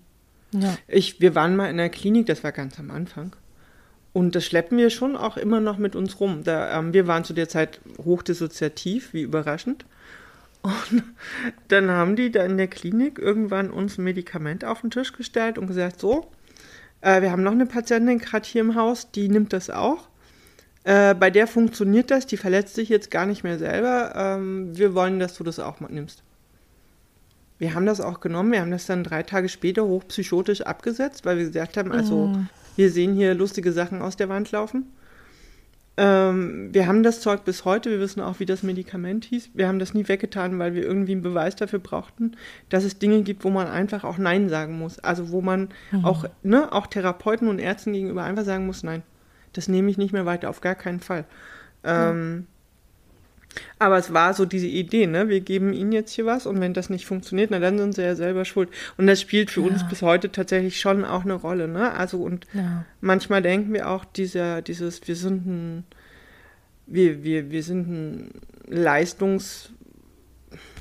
Ja. Ich, wir waren mal in der Klinik, das war ganz am Anfang. Und das schleppen wir schon auch immer noch mit uns rum. Da, ähm, wir waren zu der Zeit hochdissoziativ, wie überraschend. Und dann haben die da in der Klinik irgendwann uns ein Medikament auf den Tisch gestellt und gesagt, so, äh, wir haben noch eine Patientin gerade hier im Haus, die nimmt das auch. Äh, bei der funktioniert das, die verletzt sich jetzt gar nicht mehr selber. Ähm, wir wollen, dass du das auch mal nimmst. Wir haben das auch genommen, wir haben das dann drei Tage später hochpsychotisch abgesetzt, weil wir gesagt haben, also mm. Wir sehen hier lustige Sachen aus der Wand laufen. Ähm, wir haben das Zeug bis heute, wir wissen auch, wie das Medikament hieß. Wir haben das nie weggetan, weil wir irgendwie einen Beweis dafür brauchten, dass es Dinge gibt, wo man einfach auch Nein sagen muss. Also wo man mhm. auch, ne, auch Therapeuten und Ärzten gegenüber einfach sagen muss, nein, das nehme ich nicht mehr weiter, auf gar keinen Fall. Ähm, aber es war so diese Idee, ne? Wir geben ihnen jetzt hier was und wenn das nicht funktioniert, na dann sind sie ja selber schuld. Und das spielt für ja. uns bis heute tatsächlich schon auch eine Rolle, ne? Also und ja. manchmal denken wir auch, dieser, dieses, wir sind ein, wir, wir, wir sind ein Leistungs,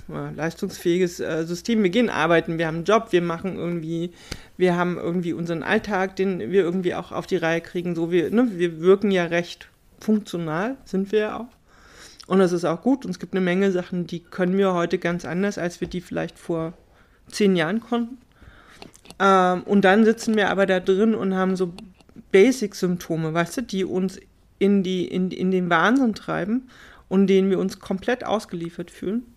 leistungsfähiges äh, System. Wir gehen arbeiten, wir haben einen Job, wir machen irgendwie, wir haben irgendwie unseren Alltag, den wir irgendwie auch auf die Reihe kriegen. So wir, ne, wir wirken ja recht funktional, sind wir ja auch. Und das ist auch gut. Und es gibt eine Menge Sachen, die können wir heute ganz anders, als wir die vielleicht vor zehn Jahren konnten. Ähm, und dann sitzen wir aber da drin und haben so Basic-Symptome, weißt du, die uns in, die, in, in den Wahnsinn treiben und denen wir uns komplett ausgeliefert fühlen.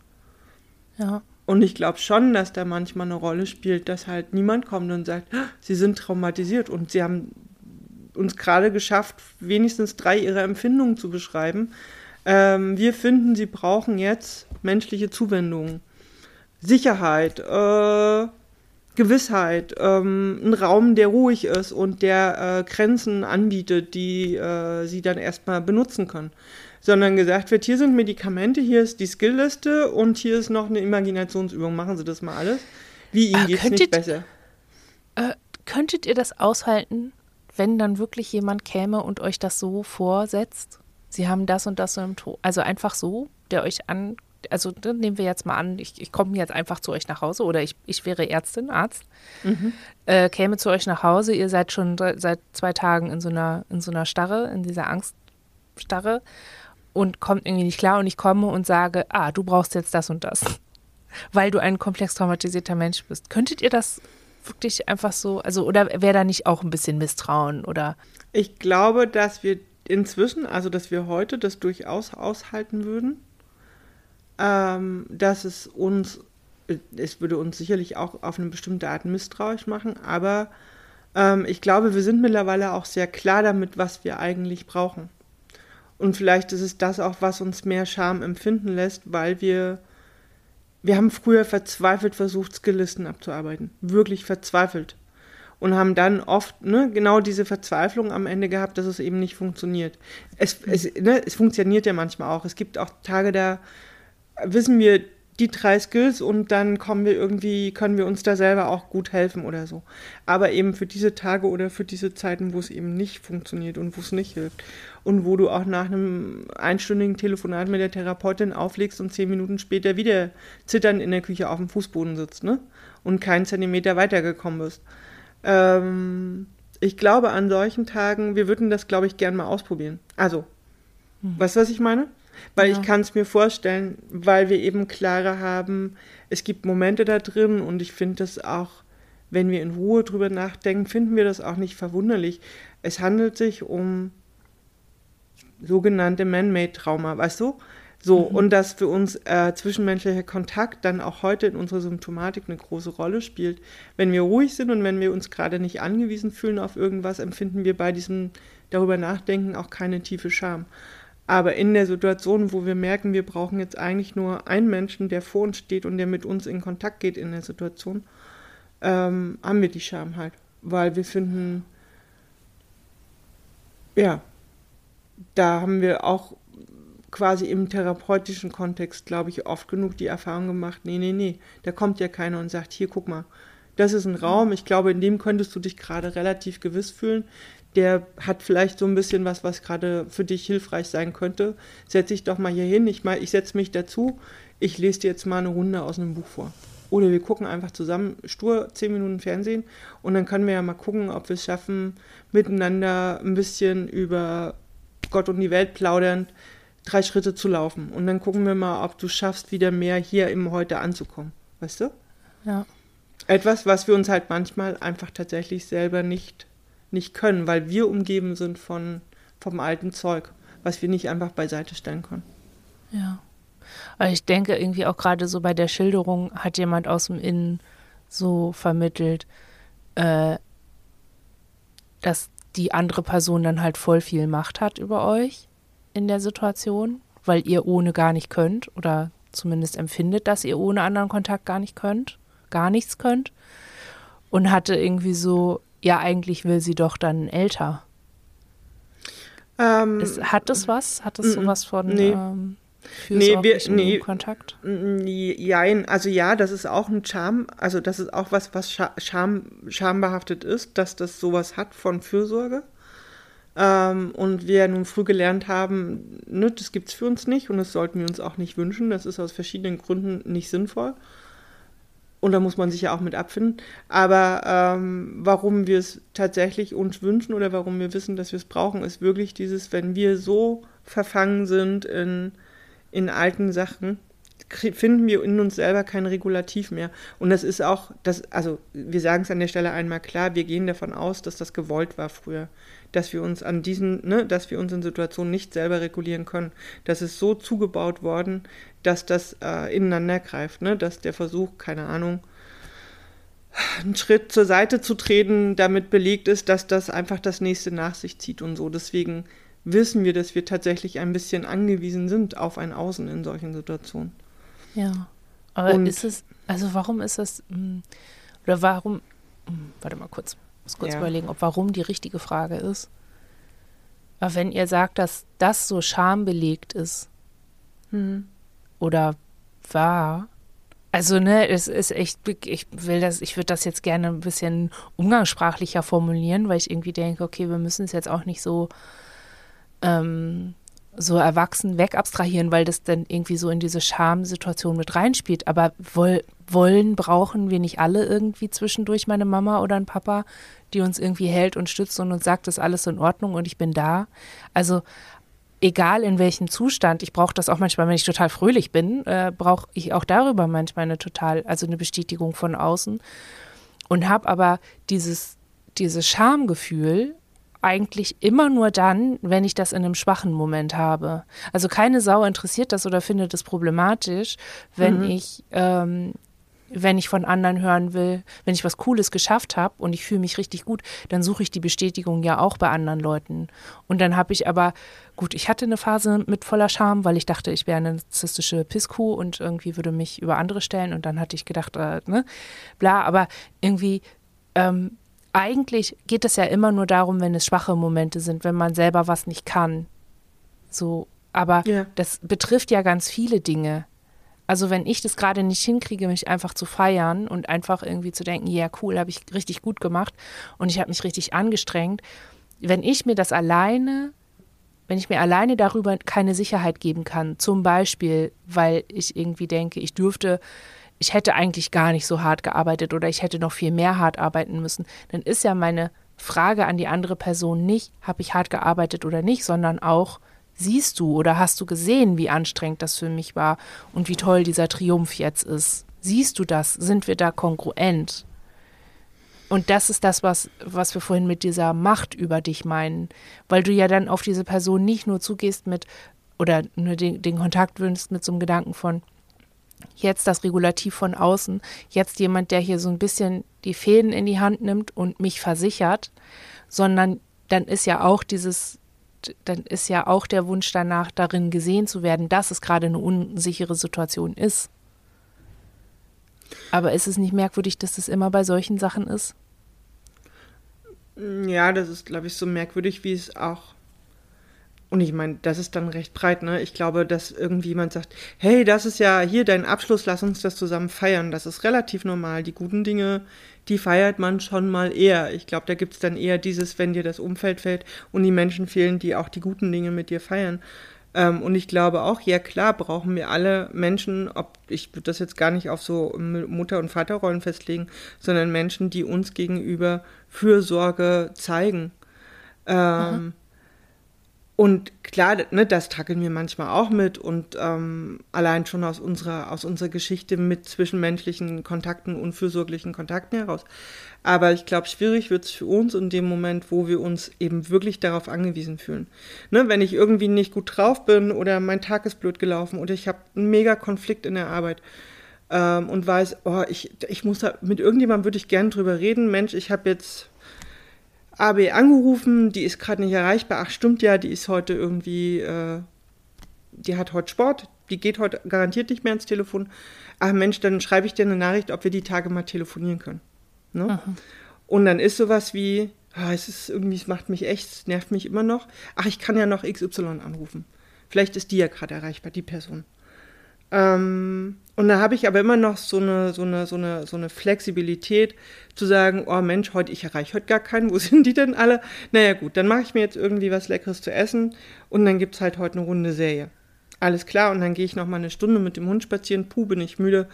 Ja. Und ich glaube schon, dass da manchmal eine Rolle spielt, dass halt niemand kommt und sagt, "Ah, sie sind traumatisiert und sie haben uns gerade geschafft, wenigstens drei ihrer Empfindungen zu beschreiben. Ähm, wir finden, sie brauchen jetzt menschliche Zuwendungen, Sicherheit, äh, Gewissheit, ähm, ein Raum, der ruhig ist und der äh, Grenzen anbietet, die äh, sie dann erstmal benutzen können. Sondern gesagt wird, hier sind Medikamente, hier ist die Skillliste und hier ist noch eine Imaginationsübung. Machen Sie das mal alles. Wie Ihnen Äh, geht es nicht besser. Äh, könntet ihr das aushalten, wenn dann wirklich jemand käme und euch das so vorsetzt? Sie haben das und das Symptom. Also einfach so, der euch an. Also dann nehmen wir jetzt mal an, ich, ich komme jetzt einfach zu euch nach Hause oder ich, ich wäre Ärztin, Arzt, äh, käme zu euch nach Hause, ihr seid schon seit zwei Tagen in so einer, in so einer Starre, in dieser Angststarre und kommt irgendwie nicht klar und ich komme und sage, ah, du brauchst jetzt das und das, weil du ein komplex traumatisierter Mensch bist. Könntet ihr das wirklich einfach so, also oder wäre da nicht auch ein bisschen Misstrauen oder Ich glaube, dass wir inzwischen, also dass wir heute das durchaus aushalten würden, ähm, dass es uns, es würde uns sicherlich auch auf eine bestimmte Art misstrauisch machen, aber ähm, ich glaube, wir sind mittlerweile auch sehr klar damit, was wir eigentlich brauchen. Und vielleicht ist es das auch, was uns mehr Scham empfinden lässt, weil wir, wir haben früher verzweifelt versucht, Skilllisten abzuarbeiten. Wirklich verzweifelt und haben dann oft ne, genau diese Verzweiflung am Ende gehabt, dass es eben nicht funktioniert. Es, es, ne, es funktioniert ja manchmal auch. Es gibt auch Tage, da wissen wir die drei Skills und dann kommen wir irgendwie, können wir uns da selber auch gut helfen oder so. Aber eben für diese Tage oder für diese Zeiten, wo es eben nicht funktioniert und wo es nicht hilft. Und wo du auch nach einem einstündigen Telefonat mit der Therapeutin auflegst und zehn Minuten später wieder zitternd in der Küche auf dem Fußboden sitzt, ne? Und keinen Zentimeter weitergekommen bist. Ähm, ich glaube, an solchen Tagen, wir würden das, glaube ich, gern mal ausprobieren. Also, weißt du, was ich meine? Weil Ja. ich kann es mir vorstellen, weil wir eben klarer haben, es gibt Momente da drin und ich finde das auch, wenn wir in Ruhe drüber nachdenken, finden wir das auch nicht verwunderlich. Es handelt sich um sogenannte Man-Made-Trauma, weißt du? So, und dass für uns äh, zwischenmenschlicher Kontakt dann auch heute in unserer Symptomatik eine große Rolle spielt. Wenn wir ruhig sind und wenn wir uns gerade nicht angewiesen fühlen auf irgendwas, empfinden wir bei diesem darüber nachdenken auch keine tiefe Scham. Aber in der Situation, wo wir merken, wir brauchen jetzt eigentlich nur einen Menschen, der vor uns steht und der mit uns in Kontakt geht in der Situation, ähm, haben wir die Scham halt. Weil wir finden, ja, da haben wir auch quasi im therapeutischen Kontext, glaube ich, oft genug die Erfahrung gemacht, nee, nee, nee, da kommt ja keiner und sagt, hier, guck mal, das ist ein Raum, ich glaube, in dem könntest du dich gerade relativ gewiss fühlen. Der hat vielleicht so ein bisschen was, was gerade für dich hilfreich sein könnte. Setz dich doch mal hier hin, ich, mal- ich setze mich dazu, ich lese dir jetzt mal eine Runde aus einem Buch vor. Oder wir gucken einfach zusammen stur zehn Minuten Fernsehen und dann können wir ja mal gucken, ob wir es schaffen, miteinander ein bisschen über Gott und die Welt plaudernd drei Schritte zu laufen. Und dann gucken wir mal, ob du schaffst, wieder mehr hier im Heute anzukommen. Weißt du? ja. Etwas, was wir uns halt manchmal einfach tatsächlich selber nicht, nicht können, weil wir umgeben sind von, vom alten Zeug, was wir nicht einfach beiseite stellen können. Ja. Aber ich denke irgendwie auch gerade so bei der Schilderung hat jemand aus dem Innen so vermittelt, äh, dass die andere Person dann halt voll viel Macht hat über euch in der Situation, weil ihr ohne gar nicht könnt oder zumindest empfindet, dass ihr ohne anderen Kontakt gar nicht könnt, gar nichts könnt. Und hatte irgendwie so, ja, eigentlich will sie doch dann älter. Ähm, Ist, hat das was? Hat das sowas von nee. ähm, Nee, wir- nee. Kontakt? Jein, also ja, das ist auch ein Charme, also das ist auch was, was scha- Scham, schambehaftet ist, dass das sowas hat von Fürsorge. Ähm, und wir nun früh gelernt haben, ne, das gibt's für uns nicht und das sollten wir uns auch nicht wünschen. Das ist aus verschiedenen Gründen nicht sinnvoll. Und da muss man sich ja auch mit abfinden. Aber ähm, warum wir es tatsächlich uns wünschen oder warum wir wissen, dass wir es brauchen, ist wirklich dieses, wenn wir so verfangen sind in, in alten Sachen, finden wir in uns selber kein Regulativ mehr. Und das ist auch, das, also wir sagen es an der Stelle einmal klar, wir gehen davon aus, dass das gewollt war früher. Dass wir uns an diesen, ne, dass wir uns in Situationen nicht selber regulieren können. Das ist so zugebaut worden, dass das äh, ineinander greift, ne? dass der Versuch, keine Ahnung, einen Schritt zur Seite zu treten, damit belegt ist, dass das einfach das nächste nach sich zieht und so. Deswegen wissen wir, dass wir tatsächlich ein bisschen angewiesen sind auf ein Außen in solchen Situationen. Ja. Aber und ist es, also warum ist das, hm, oder warum, hm, warte mal kurz, muss kurz ja. überlegen, ob warum die richtige Frage ist. Aber wenn ihr sagt, dass das so schambelegt ist hm. oder war, also ne, es ist echt, ich will das, ich würde das jetzt gerne ein bisschen umgangssprachlicher formulieren, weil ich irgendwie denke, okay, wir müssen es jetzt auch nicht so ähm, so erwachsen wegabstrahieren, weil das dann irgendwie so in diese Schamsituation mit reinspielt. Aber woll, wollen, brauchen wir nicht alle irgendwie zwischendurch meine Mama oder ein Papa, die uns irgendwie hält und stützt und uns sagt, das ist alles in Ordnung und ich bin da. Also egal in welchem Zustand, ich brauche das auch manchmal, wenn ich total fröhlich bin, äh, brauche ich auch darüber manchmal eine total, also eine Bestätigung von außen und habe aber dieses, dieses Schamgefühl eigentlich immer nur dann, wenn ich das in einem schwachen Moment habe. Also keine Sau interessiert das oder findet es problematisch, wenn mhm. ich ähm, wenn ich von anderen hören will, wenn ich was Cooles geschafft habe und ich fühle mich richtig gut, dann suche ich die Bestätigung ja auch bei anderen Leuten. Und dann habe ich aber, gut, ich hatte eine Phase mit voller Scham, weil ich dachte, ich wäre eine narzisstische Pisskuh und irgendwie würde mich über andere stellen. Und dann hatte ich gedacht, äh, ne, bla, aber irgendwie ähm, eigentlich geht es ja immer nur darum, wenn es schwache Momente sind, wenn man selber was nicht kann. So, aber ja. das betrifft ja ganz viele Dinge. Also wenn ich das gerade nicht hinkriege, mich einfach zu feiern und einfach irgendwie zu denken, ja cool, habe ich richtig gut gemacht und ich habe mich richtig angestrengt, wenn ich mir das alleine, wenn ich mir alleine darüber keine Sicherheit geben kann, zum Beispiel, weil ich irgendwie denke, ich dürfte ich hätte eigentlich gar nicht so hart gearbeitet oder ich hätte noch viel mehr hart arbeiten müssen, dann ist ja meine Frage an die andere Person nicht, habe ich hart gearbeitet oder nicht, sondern auch, siehst du oder hast du gesehen, wie anstrengend das für mich war und wie toll dieser Triumph jetzt ist? Siehst du das? Sind wir da kongruent? Und das ist das, was, was wir vorhin mit dieser Macht über dich meinen, weil du ja dann auf diese Person nicht nur zugehst mit oder nur den, den Kontakt wünschst mit so einem Gedanken von, jetzt das Regulativ von außen, jetzt jemand, der hier so ein bisschen die Fäden in die Hand nimmt und mich versichert, sondern dann ist ja auch dieses, dann ist ja auch der Wunsch danach, darin gesehen zu werden, dass es gerade eine unsichere Situation ist. Aber ist es nicht merkwürdig, dass das immer bei solchen Sachen ist? Ja, das ist, glaube ich, so merkwürdig, wie es auch und ich meine, das ist dann recht breit, ne? Ich glaube, dass irgendwie jemand sagt, hey, das ist ja hier dein Abschluss, lass uns das zusammen feiern. Das ist relativ normal. Die guten Dinge, die feiert man schon mal eher. Ich glaube, da gibt es dann eher dieses, wenn dir das Umfeld fällt und die Menschen fehlen, die auch die guten Dinge mit dir feiern. Ähm, und ich glaube auch, ja klar, brauchen wir alle Menschen, ob ich würde das jetzt gar nicht auf so Mutter- und Vaterrollen festlegen, sondern Menschen, die uns gegenüber Fürsorge zeigen. Ähm, und klar, ne, das tackeln wir manchmal auch mit und ähm, allein schon aus unserer, aus unserer Geschichte mit zwischenmenschlichen Kontakten und fürsorglichen Kontakten heraus. Aber ich glaube, schwierig wird es für uns in dem Moment, wo wir uns eben wirklich darauf angewiesen fühlen. Ne, wenn ich irgendwie nicht gut drauf bin oder mein Tag ist blöd gelaufen oder ich habe einen mega Konflikt in der Arbeit ähm, und weiß, oh, ich, ich muss da, mit irgendjemandem würde ich gern drüber reden. Mensch, ich habe jetzt AB angerufen, die ist gerade nicht erreichbar. Ach, stimmt ja, die ist heute irgendwie, äh, die hat heute Sport, die geht heute garantiert nicht mehr ins Telefon. Ach Mensch, dann schreibe ich dir eine Nachricht, ob wir die Tage mal telefonieren können. Ne? Und dann ist sowas wie, oh, es ist irgendwie, es macht mich echt, es nervt mich immer noch. Ach, ich kann ja noch XY anrufen. Vielleicht ist die ja gerade erreichbar, die Person. Ähm, und da habe ich aber immer noch so eine, so, eine, so, eine, so eine Flexibilität zu sagen, oh Mensch, heute ich erreiche heute gar keinen, wo sind die denn alle? Naja gut, dann mache ich mir jetzt irgendwie was Leckeres zu essen und dann gibt es halt heute eine runde Serie. Alles klar, und dann gehe ich noch mal eine Stunde mit dem Hund spazieren, puh, bin ich müde.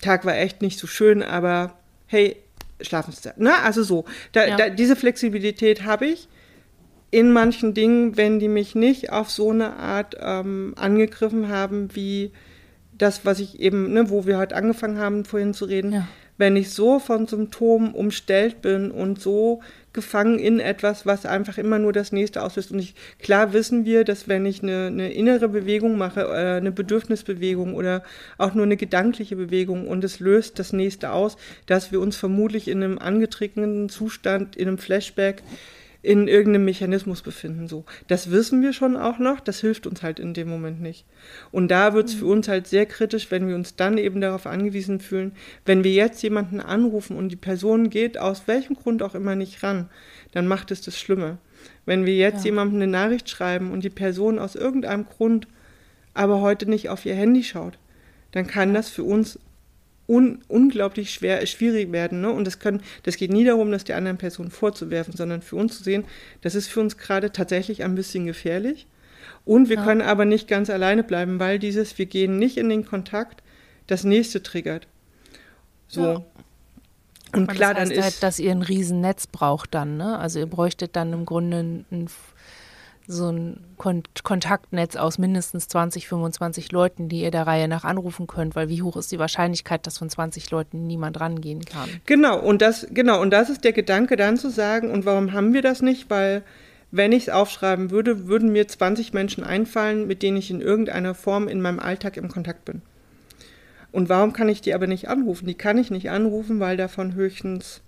Tag war echt nicht so schön, aber hey, Schlafenszeit. Ne? Also so, da, ja. da, diese Flexibilität habe ich in manchen Dingen, wenn die mich nicht auf so eine Art ähm, angegriffen haben, wie das, was ich eben, ne, wo wir heute angefangen haben, vorhin zu reden, ja. wenn ich so von Symptomen umstellt bin und so gefangen in etwas, was einfach immer nur das nächste auslöst. Und ich, klar wissen wir, dass wenn ich eine, eine innere Bewegung mache, äh, eine Bedürfnisbewegung oder auch nur eine gedankliche Bewegung und es löst das nächste aus, dass wir uns vermutlich in einem angetriggenen Zustand, in einem Flashback in irgendeinem Mechanismus befinden. So, das wissen wir schon auch noch. Das hilft uns halt in dem Moment nicht. Und da wird es für uns halt sehr kritisch, wenn wir uns dann eben darauf angewiesen fühlen, wenn wir jetzt jemanden anrufen und die Person geht aus welchem Grund auch immer nicht ran, dann macht es das Schlimme. Wenn wir jetzt ja. jemandem eine Nachricht schreiben und die Person aus irgendeinem Grund aber heute nicht auf ihr Handy schaut, dann kann das für uns un unglaublich schwer, schwierig werden. Ne? Und das, können, das geht nie darum, das der anderen Person vorzuwerfen, sondern für uns zu sehen, das ist für uns gerade tatsächlich ein bisschen gefährlich. Und wir ja. können aber nicht ganz alleine bleiben, weil dieses, wir gehen nicht in den Kontakt, das nächste triggert. So. Ja. Und, Und klar, das heißt dann halt, ist. dass ihr ein Riesennetz braucht dann, ne? Also ihr bräuchtet dann im Grunde ein, ein so ein Kon Kontaktnetz aus mindestens 20, 25 Leuten, die ihr der Reihe nach anrufen könnt, weil wie hoch ist die Wahrscheinlichkeit, dass von 20 Leuten niemand rangehen kann? Genau, und das, genau, und das ist der Gedanke dann zu sagen, und warum haben wir das nicht? Weil wenn ich es aufschreiben würde, würden mir 20 Menschen einfallen, mit denen ich in irgendeiner Form in meinem Alltag im Kontakt bin. Und warum kann ich die aber nicht anrufen? Die kann ich nicht anrufen, weil davon höchstens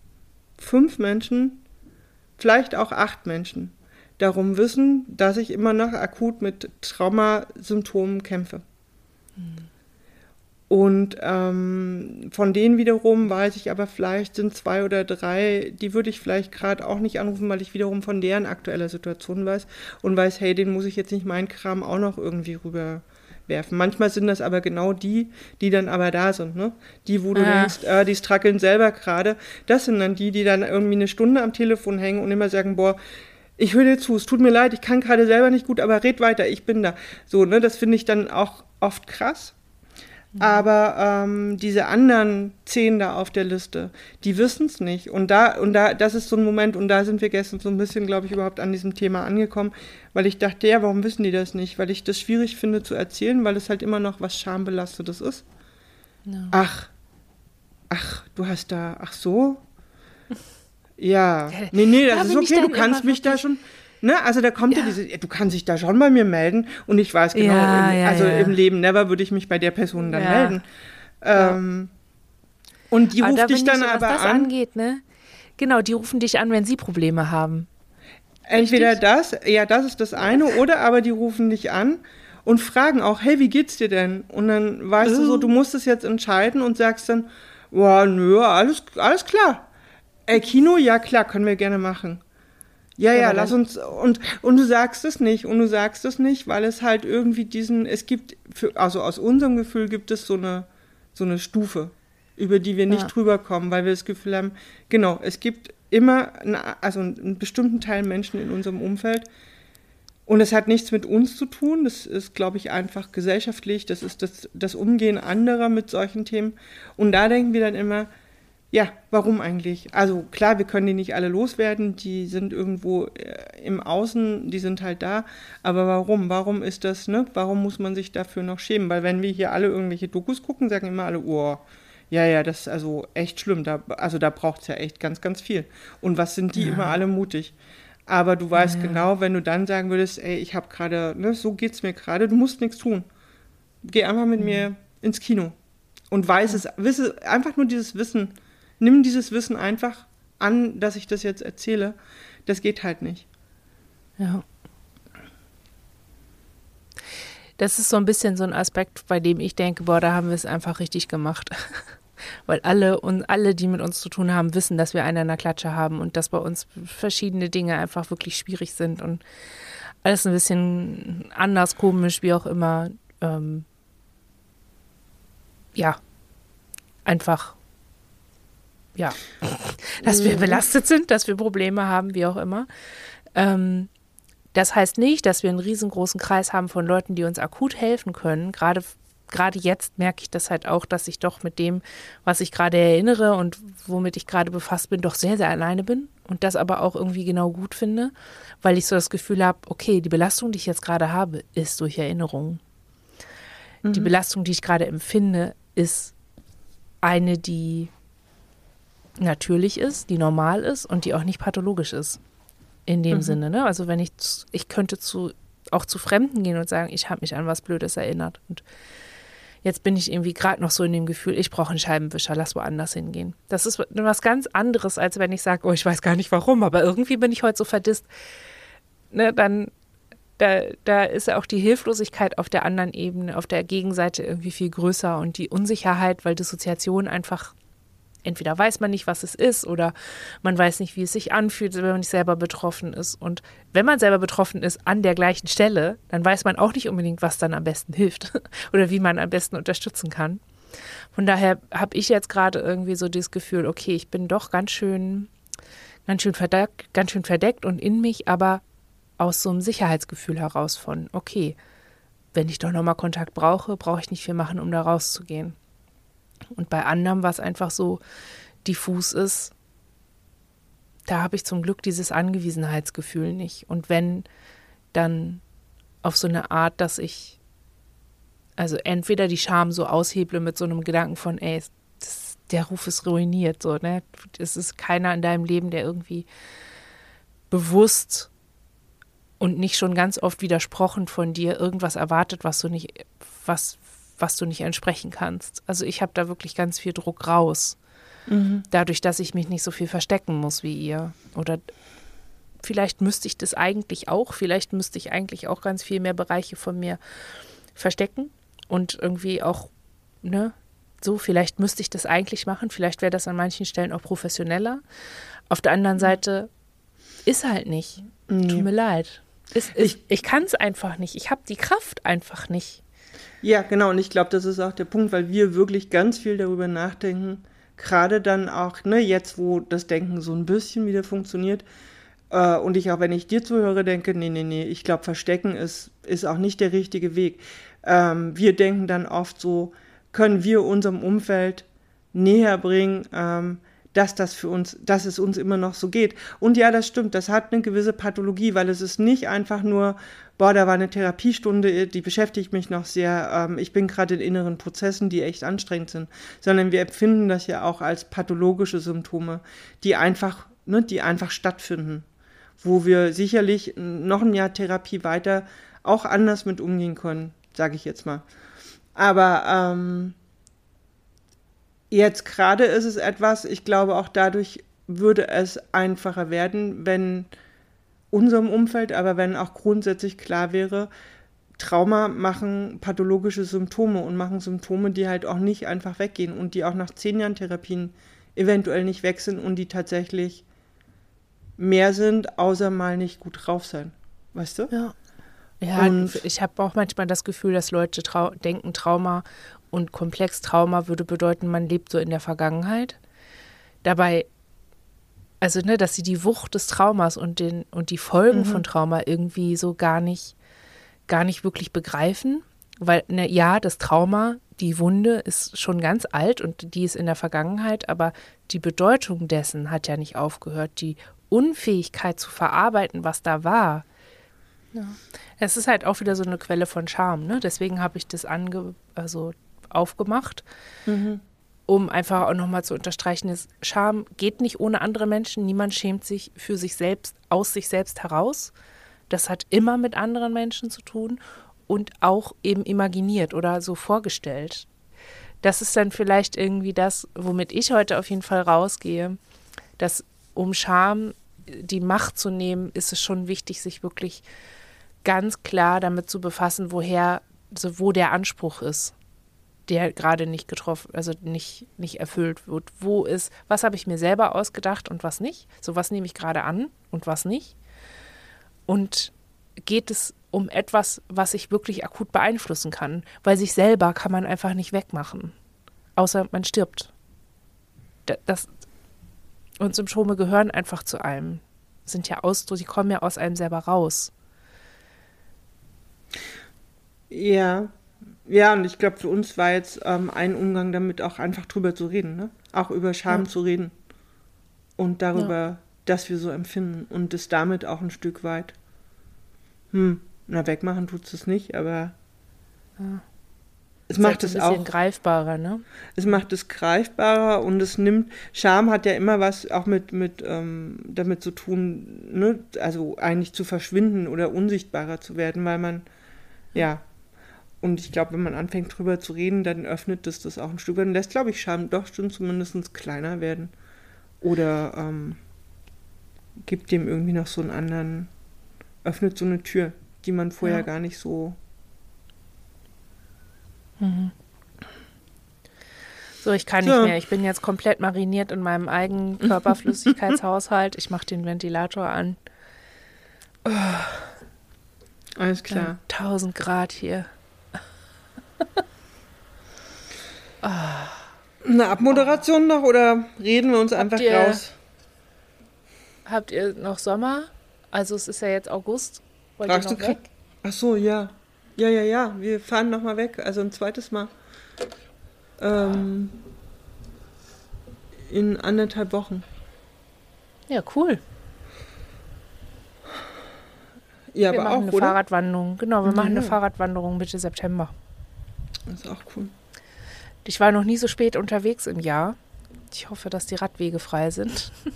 fünf Menschen, vielleicht auch acht Menschen darum wissen, dass ich immer noch akut mit Traumasymptomen kämpfe. Mhm. Und ähm, von denen wiederum weiß ich aber vielleicht sind zwei oder drei, die würde ich vielleicht gerade auch nicht anrufen, weil ich wiederum von deren aktueller Situation weiß und weiß, hey, den muss ich jetzt nicht meinen Kram auch noch irgendwie rüberwerfen. Manchmal sind das aber genau die, die dann aber da sind, ne? Die, wo du ah. denkst, äh, die strackeln selber gerade. Das sind dann die, die dann irgendwie eine Stunde am Telefon hängen und immer sagen, boah, ich höre dir zu, es tut mir leid, ich kann gerade selber nicht gut, aber red weiter, ich bin da. So, ne, das finde ich dann auch oft krass. Mhm. Aber ähm, diese anderen zehn da auf der Liste, die wissen es nicht. Und da, und da, das ist so ein Moment, und da sind wir gestern so ein bisschen, glaube ich, überhaupt an diesem Thema angekommen, weil ich dachte, ja, warum wissen die das nicht? Weil ich das schwierig finde zu erzählen, weil es halt immer noch was Schambelastetes ist. No. Ach, ach, du hast da, ach so, ja. Nee, nee, das da ist okay, du kannst mich da schon. Ne, also da kommt ja. ja. diese, du kannst dich da schon bei mir melden und ich weiß genau, ja, im, ja, also im Leben never würde ich mich bei der Person dann melden. Ähm, und die ruft dich dann so, aber was das an. Angeht, ne? Genau, die rufen dich an, wenn sie Probleme haben. Entweder Richtig? das, ja, das ist das eine, oder aber die rufen dich an und fragen auch, hey, wie geht's dir denn? Und dann weißt uh. du so, du musst es jetzt entscheiden und sagst dann, boah, nö, alles, alles klar. Äh, Kino, ja klar, können wir gerne machen. Ja, ja, ja lass uns und und du sagst es nicht und du sagst es nicht, weil es halt irgendwie diesen es gibt für, also aus unserem Gefühl gibt es so eine so eine Stufe, über die wir nicht ja. drüber kommen, weil wir das Gefühl haben, genau, es gibt immer eine, also einen bestimmten Teil Menschen in unserem Umfeld und es hat nichts mit uns zu tun, das ist glaube ich einfach gesellschaftlich, das ist das das Umgehen anderer mit solchen Themen und da denken wir dann immer, ja, warum eigentlich? Also klar, wir können die nicht alle loswerden, die sind irgendwo äh, im Außen, die sind halt da, aber warum? Warum ist das, ne? Warum muss man sich dafür noch schämen? Weil wenn wir hier alle irgendwelche Dokus gucken, sagen immer alle, oh, ja, ja, das ist also echt schlimm, da, also da braucht es ja echt ganz, ganz viel. Und was sind die ja. immer alle mutig? Aber du weißt ja. genau, wenn du dann sagen würdest, ey, ich habe gerade, ne, so geht's mir gerade, du musst nichts tun. Geh einfach mit mhm. mir ins Kino und weiß ja. es, wisse, einfach nur dieses Wissen, nimm dieses Wissen einfach an, dass ich das jetzt erzähle. Das geht halt nicht. Ja. Das ist so ein bisschen so ein Aspekt, bei dem ich denke, boah, da haben wir es einfach richtig gemacht. Weil alle und alle, die mit uns zu tun haben, wissen, dass wir einen an der Klatsche haben und dass bei uns verschiedene Dinge einfach wirklich schwierig sind und alles ein bisschen anders, komisch, wie auch immer. Ähm, ja, einfach ja, dass wir mhm. belastet sind, dass wir Probleme haben, wie auch immer. Ähm, das heißt nicht, dass wir einen riesengroßen Kreis haben von Leuten, die uns akut helfen können. Gerade gerade jetzt merke ich das halt auch, dass ich doch mit dem, was ich gerade erinnere und womit ich gerade befasst bin, doch sehr, sehr alleine bin und das aber auch irgendwie genau gut finde, weil ich so das Gefühl habe, okay, die Belastung, die ich jetzt gerade habe, ist durch Erinnerung. Mhm. Die Belastung, die ich gerade empfinde, ist eine, die natürlich ist, die normal ist und die auch nicht pathologisch ist. In dem mhm. Sinne, ne? Also wenn ich, ich könnte zu, auch zu Fremden gehen und sagen, ich habe mich an was Blödes erinnert. Und jetzt bin ich irgendwie gerade noch so in dem Gefühl, ich brauche einen Scheibenwischer, lass woanders hingehen. Das ist was ganz anderes, als wenn ich sage, oh, ich weiß gar nicht warum, aber irgendwie bin ich heute so verdisst. Ne, dann, da, da ist ja auch die Hilflosigkeit auf der anderen Ebene, auf der Gegenseite irgendwie viel größer und die Unsicherheit, weil Dissoziation einfach entweder weiß man nicht, was es ist, oder man weiß nicht, wie es sich anfühlt, wenn man nicht selber betroffen ist. Und wenn man selber betroffen ist an der gleichen Stelle, dann weiß man auch nicht unbedingt, was dann am besten hilft oder wie man am besten unterstützen kann. Von daher habe ich jetzt gerade irgendwie so das Gefühl, okay, ich bin doch ganz schön, ganz schön verdeckt, ganz schön verdeckt und in mich, aber aus so einem Sicherheitsgefühl heraus von, okay, wenn ich doch nochmal Kontakt brauche, brauche ich nicht viel machen, um da rauszugehen. Und bei anderem, was einfach so diffus ist, da habe ich zum Glück dieses Angewiesenheitsgefühl nicht. Und wenn, dann auf so eine Art, dass ich also entweder die Scham so ausheble mit so einem Gedanken von, ey, das, der Ruf ist ruiniert, so, ne? Es ist keiner in deinem Leben, der irgendwie bewusst und nicht schon ganz oft widersprochen von dir irgendwas erwartet, was du nicht, was, was du nicht entsprechen kannst. Also ich habe da wirklich ganz viel Druck raus. Mhm. Dadurch, dass ich mich nicht so viel verstecken muss wie ihr. Oder vielleicht müsste ich das eigentlich auch. Vielleicht müsste ich eigentlich auch ganz viel mehr Bereiche von mir verstecken und irgendwie auch, ne, so, vielleicht müsste ich das eigentlich machen. Vielleicht wäre das an manchen Stellen auch professioneller. Auf der anderen Seite ist halt nicht. Nee. Tut mir leid. Ist, ich ich kann es einfach nicht. Ich habe die Kraft einfach nicht. Ja, genau. Und ich glaube, das ist auch der Punkt, weil wir wirklich ganz viel darüber nachdenken. Gerade dann auch, ne, jetzt, wo das Denken so ein bisschen wieder funktioniert. Äh, und ich auch, wenn ich dir zuhöre, denke, nee, nee, nee, ich glaube, Verstecken ist, ist auch nicht der richtige Weg. Ähm, wir denken dann oft so, können wir unserem Umfeld näher bringen, ähm, dass das für uns, dass es uns immer noch so geht. Und ja, das stimmt, das hat eine gewisse Pathologie, weil es ist nicht einfach nur, boah, da war eine Therapiestunde, die beschäftigt mich noch sehr, ähm, ich bin gerade in inneren Prozessen, die echt anstrengend sind, sondern wir empfinden das ja auch als pathologische Symptome, die einfach, ne, die einfach stattfinden, wo wir sicherlich noch ein Jahr Therapie weiter auch anders mit umgehen können, sage ich jetzt mal. Aber ähm, Jetzt gerade ist es etwas, ich glaube auch dadurch würde es einfacher werden, wenn unserem Umfeld, aber wenn auch grundsätzlich klar wäre, Trauma machen pathologische Symptome und machen Symptome, die halt auch nicht einfach weggehen und die auch nach zehn Jahren Therapien eventuell nicht weg sind und die tatsächlich mehr sind, außer mal nicht gut drauf sein. Weißt du? Ja. Ja, und ich habe auch manchmal das Gefühl, dass Leute trau denken, Trauma und Komplextrauma würde bedeuten, man lebt so in der Vergangenheit. Dabei, also, ne, dass sie die Wucht des Traumas und, den, und die Folgen mhm. von Trauma irgendwie so gar nicht, gar nicht wirklich begreifen. Weil, ne, ja, das Trauma, die Wunde ist schon ganz alt und die ist in der Vergangenheit, aber die Bedeutung dessen hat ja nicht aufgehört. Die Unfähigkeit zu verarbeiten, was da war. Ja. Es ist halt auch wieder so eine Quelle von Charme, ne? Deswegen habe ich das ange, also aufgemacht, mhm. um einfach auch nochmal zu unterstreichen, dass Scham geht nicht ohne andere Menschen. Niemand schämt sich für sich selbst, aus sich selbst heraus. Das hat immer mit anderen Menschen zu tun und auch eben imaginiert oder so vorgestellt. Das ist dann vielleicht irgendwie das, womit ich heute auf jeden Fall rausgehe, dass um Scham die Macht zu nehmen, ist es schon wichtig, sich wirklich ganz klar damit zu befassen, woher, also wo der Anspruch ist der gerade nicht getroffen, also nicht, nicht erfüllt wird. Wo ist, was habe ich mir selber ausgedacht und was nicht? So was nehme ich gerade an und was nicht? Und geht es um etwas, was ich wirklich akut beeinflussen kann? Weil sich selber kann man einfach nicht wegmachen. Außer man stirbt. Das, und Symptome gehören einfach zu einem. Sind ja aus, die kommen ja aus einem selber raus. Ja, ja, und ich glaube, für uns war jetzt ähm, ein Umgang damit auch einfach drüber zu reden, ne? Auch über Scham ja. zu reden. Und darüber, ja. dass wir so empfinden. Und es damit auch ein Stück weit, hm, na, wegmachen tut es nicht, aber. Ja. es macht es es ein auch. greifbarer, ne? Es macht es greifbarer und es nimmt, Scham hat ja immer was auch mit, mit ähm, damit zu tun, ne? also eigentlich zu verschwinden oder unsichtbarer zu werden, weil man, ja, und ich glaube, wenn man anfängt drüber zu reden, dann öffnet das das auch ein Stück weit und lässt, glaube ich, Scham doch schon zumindest kleiner werden oder ähm, gibt dem irgendwie noch so einen anderen, öffnet so eine Tür, die man vorher Ja. gar nicht so, So, ich kann So. nicht mehr. Ich bin jetzt komplett mariniert in meinem eigenen Körperflüssigkeitshaushalt. Ich mache den Ventilator an. alles klar. Ja, 1000 Grad hier. Eine Abmoderation noch oder reden wir uns einfach ihr- raus? Habt ihr noch Sommer? Also es ist ja jetzt August. Wollt ihr Fragst du noch weg? grad- Ach so, ja. Ja, ja, ja. Wir fahren noch mal weg. Also ein zweites Mal. Ähm, in anderthalb Wochen. Ja, cool. Ja, wir aber machen auch, eine oder? Fahrradwanderung. Genau, wir machen eine Ja. Fahrradwanderung Mitte September. Das ist auch cool. Ich war noch nie so spät unterwegs im Jahr. Ich hoffe, dass die Radwege frei sind.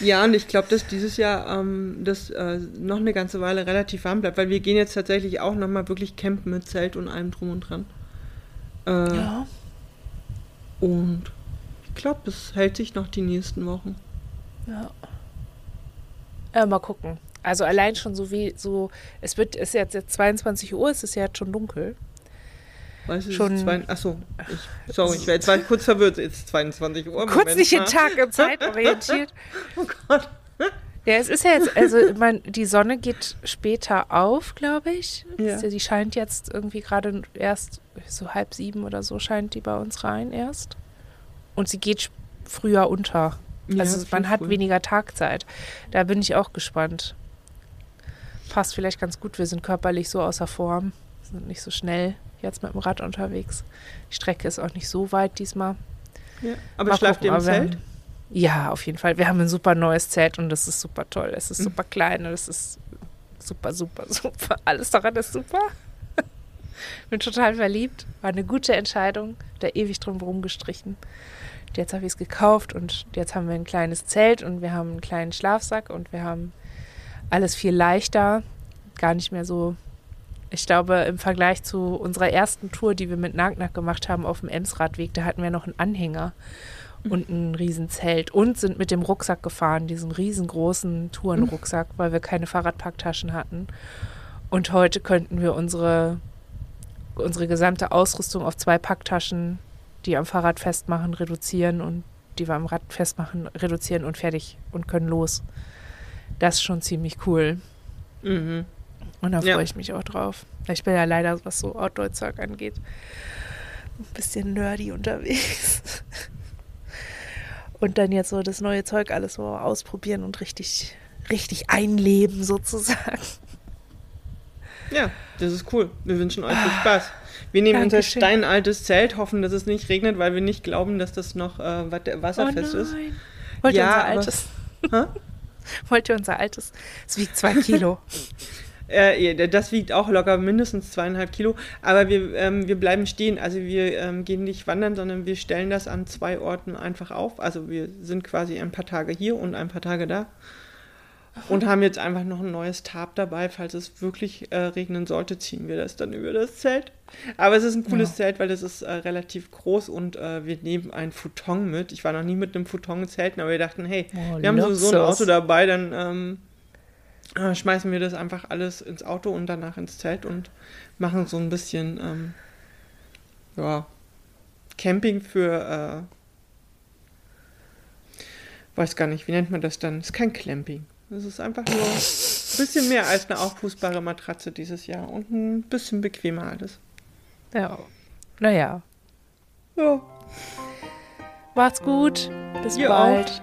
Ja, und ich glaube, dass dieses Jahr ähm, das äh, noch eine ganze Weile relativ warm bleibt, weil wir gehen jetzt tatsächlich auch noch mal wirklich campen mit Zelt und allem drum und dran. Äh, Ja. Und ich glaube, das hält sich noch die nächsten Wochen. Ja. Äh, mal gucken. Also allein schon so wie so, es wird, es ist jetzt, jetzt 22 Uhr, es ist ja jetzt schon dunkel. Weißt du, Schon-. Zwei, achso, ich, sorry, ich war jetzt war kurz verwirrt. Jetzt ist 22 Uhr. Kurz nicht mal. Tag und Zeit orientiert. Oh Gott. Ja, es ist ja jetzt, also mein, die Sonne geht später auf, glaube ich. Ja. Die scheint jetzt irgendwie gerade erst so halb sieben oder so scheint die bei uns rein erst. Und sie geht früher unter. Ja, also man hat früher. weniger Tagzeit. Da bin ich auch gespannt. Passt vielleicht ganz gut. Wir sind körperlich so außer Form, sind nicht so schnell jetzt mit dem Rad unterwegs. Die Strecke ist auch nicht so weit diesmal. Ja. Aber Mal schlaft ihr gucken, im aber wir Zelt? haben- Ja, auf jeden Fall. Wir haben ein super neues Zelt und das ist super toll. Es Mhm. ist super klein und es ist super, super, super. Alles daran ist super. Bin total verliebt. War eine gute Entscheidung. Da ewig drum rumgestrichen. Jetzt habe ich es gekauft und jetzt haben wir ein kleines Zelt und wir haben einen kleinen Schlafsack und wir haben alles viel leichter. Gar nicht mehr so. Ich glaube, im Vergleich zu unserer ersten Tour, die wir mit Nagnack gemacht haben auf dem Emsradweg, da hatten wir noch einen Anhänger und ein Riesenzelt und sind mit dem Rucksack gefahren, diesen riesengroßen Tourenrucksack, weil wir keine Fahrradpacktaschen hatten. Und heute könnten wir unsere, unsere gesamte Ausrüstung auf zwei Packtaschen, die am Fahrrad festmachen, reduzieren und die wir am Rad festmachen, reduzieren und fertig und können los. Das ist schon ziemlich cool. Mhm. Und da Ja. freue ich mich auch drauf. Ich bin ja leider, was so Outdoor-Zeug angeht, ein bisschen nerdy unterwegs. Und dann jetzt so das neue Zeug alles so ausprobieren und richtig, richtig einleben sozusagen. Ja, das ist cool. Wir wünschen euch viel Spaß. Wir nehmen unser steinaltes Zelt, hoffen, dass es nicht regnet, weil wir nicht glauben, dass das noch äh, wasserfest ist. Wollt ihr Ja, unser aber- altes? Hä? Wollt ihr unser altes? Es wiegt zwei Kilo. Äh, das wiegt auch locker mindestens zweieinhalb Kilo. Aber wir, ähm, wir bleiben stehen. Also wir ähm, gehen nicht wandern, sondern wir stellen das an zwei Orten einfach auf. Also wir sind quasi ein paar Tage hier und ein paar Tage da. Und haben jetzt einfach noch ein neues Tarp dabei. Falls es wirklich äh, regnen sollte, ziehen wir das dann über das Zelt. Aber es ist ein cooles Ja. Zelt, weil es ist äh, relativ groß und äh, wir nehmen ein Futon mit. Ich war noch nie mit einem Futon in Zelten, aber wir dachten, hey, Oh, wir haben sowieso ein Luxus. Auto dabei, dann ähm, äh, schmeißen wir das einfach alles ins Auto und danach ins Zelt und machen so ein bisschen ähm, ja, Camping für, äh, weiß gar nicht, wie nennt man das dann? ist kein Clamping. Es ist einfach nur ein bisschen mehr als eine auffußbare Matratze dieses Jahr und ein bisschen bequemer alles. Ja. Naja. Ja, Macht's gut. Bis Ihr bald.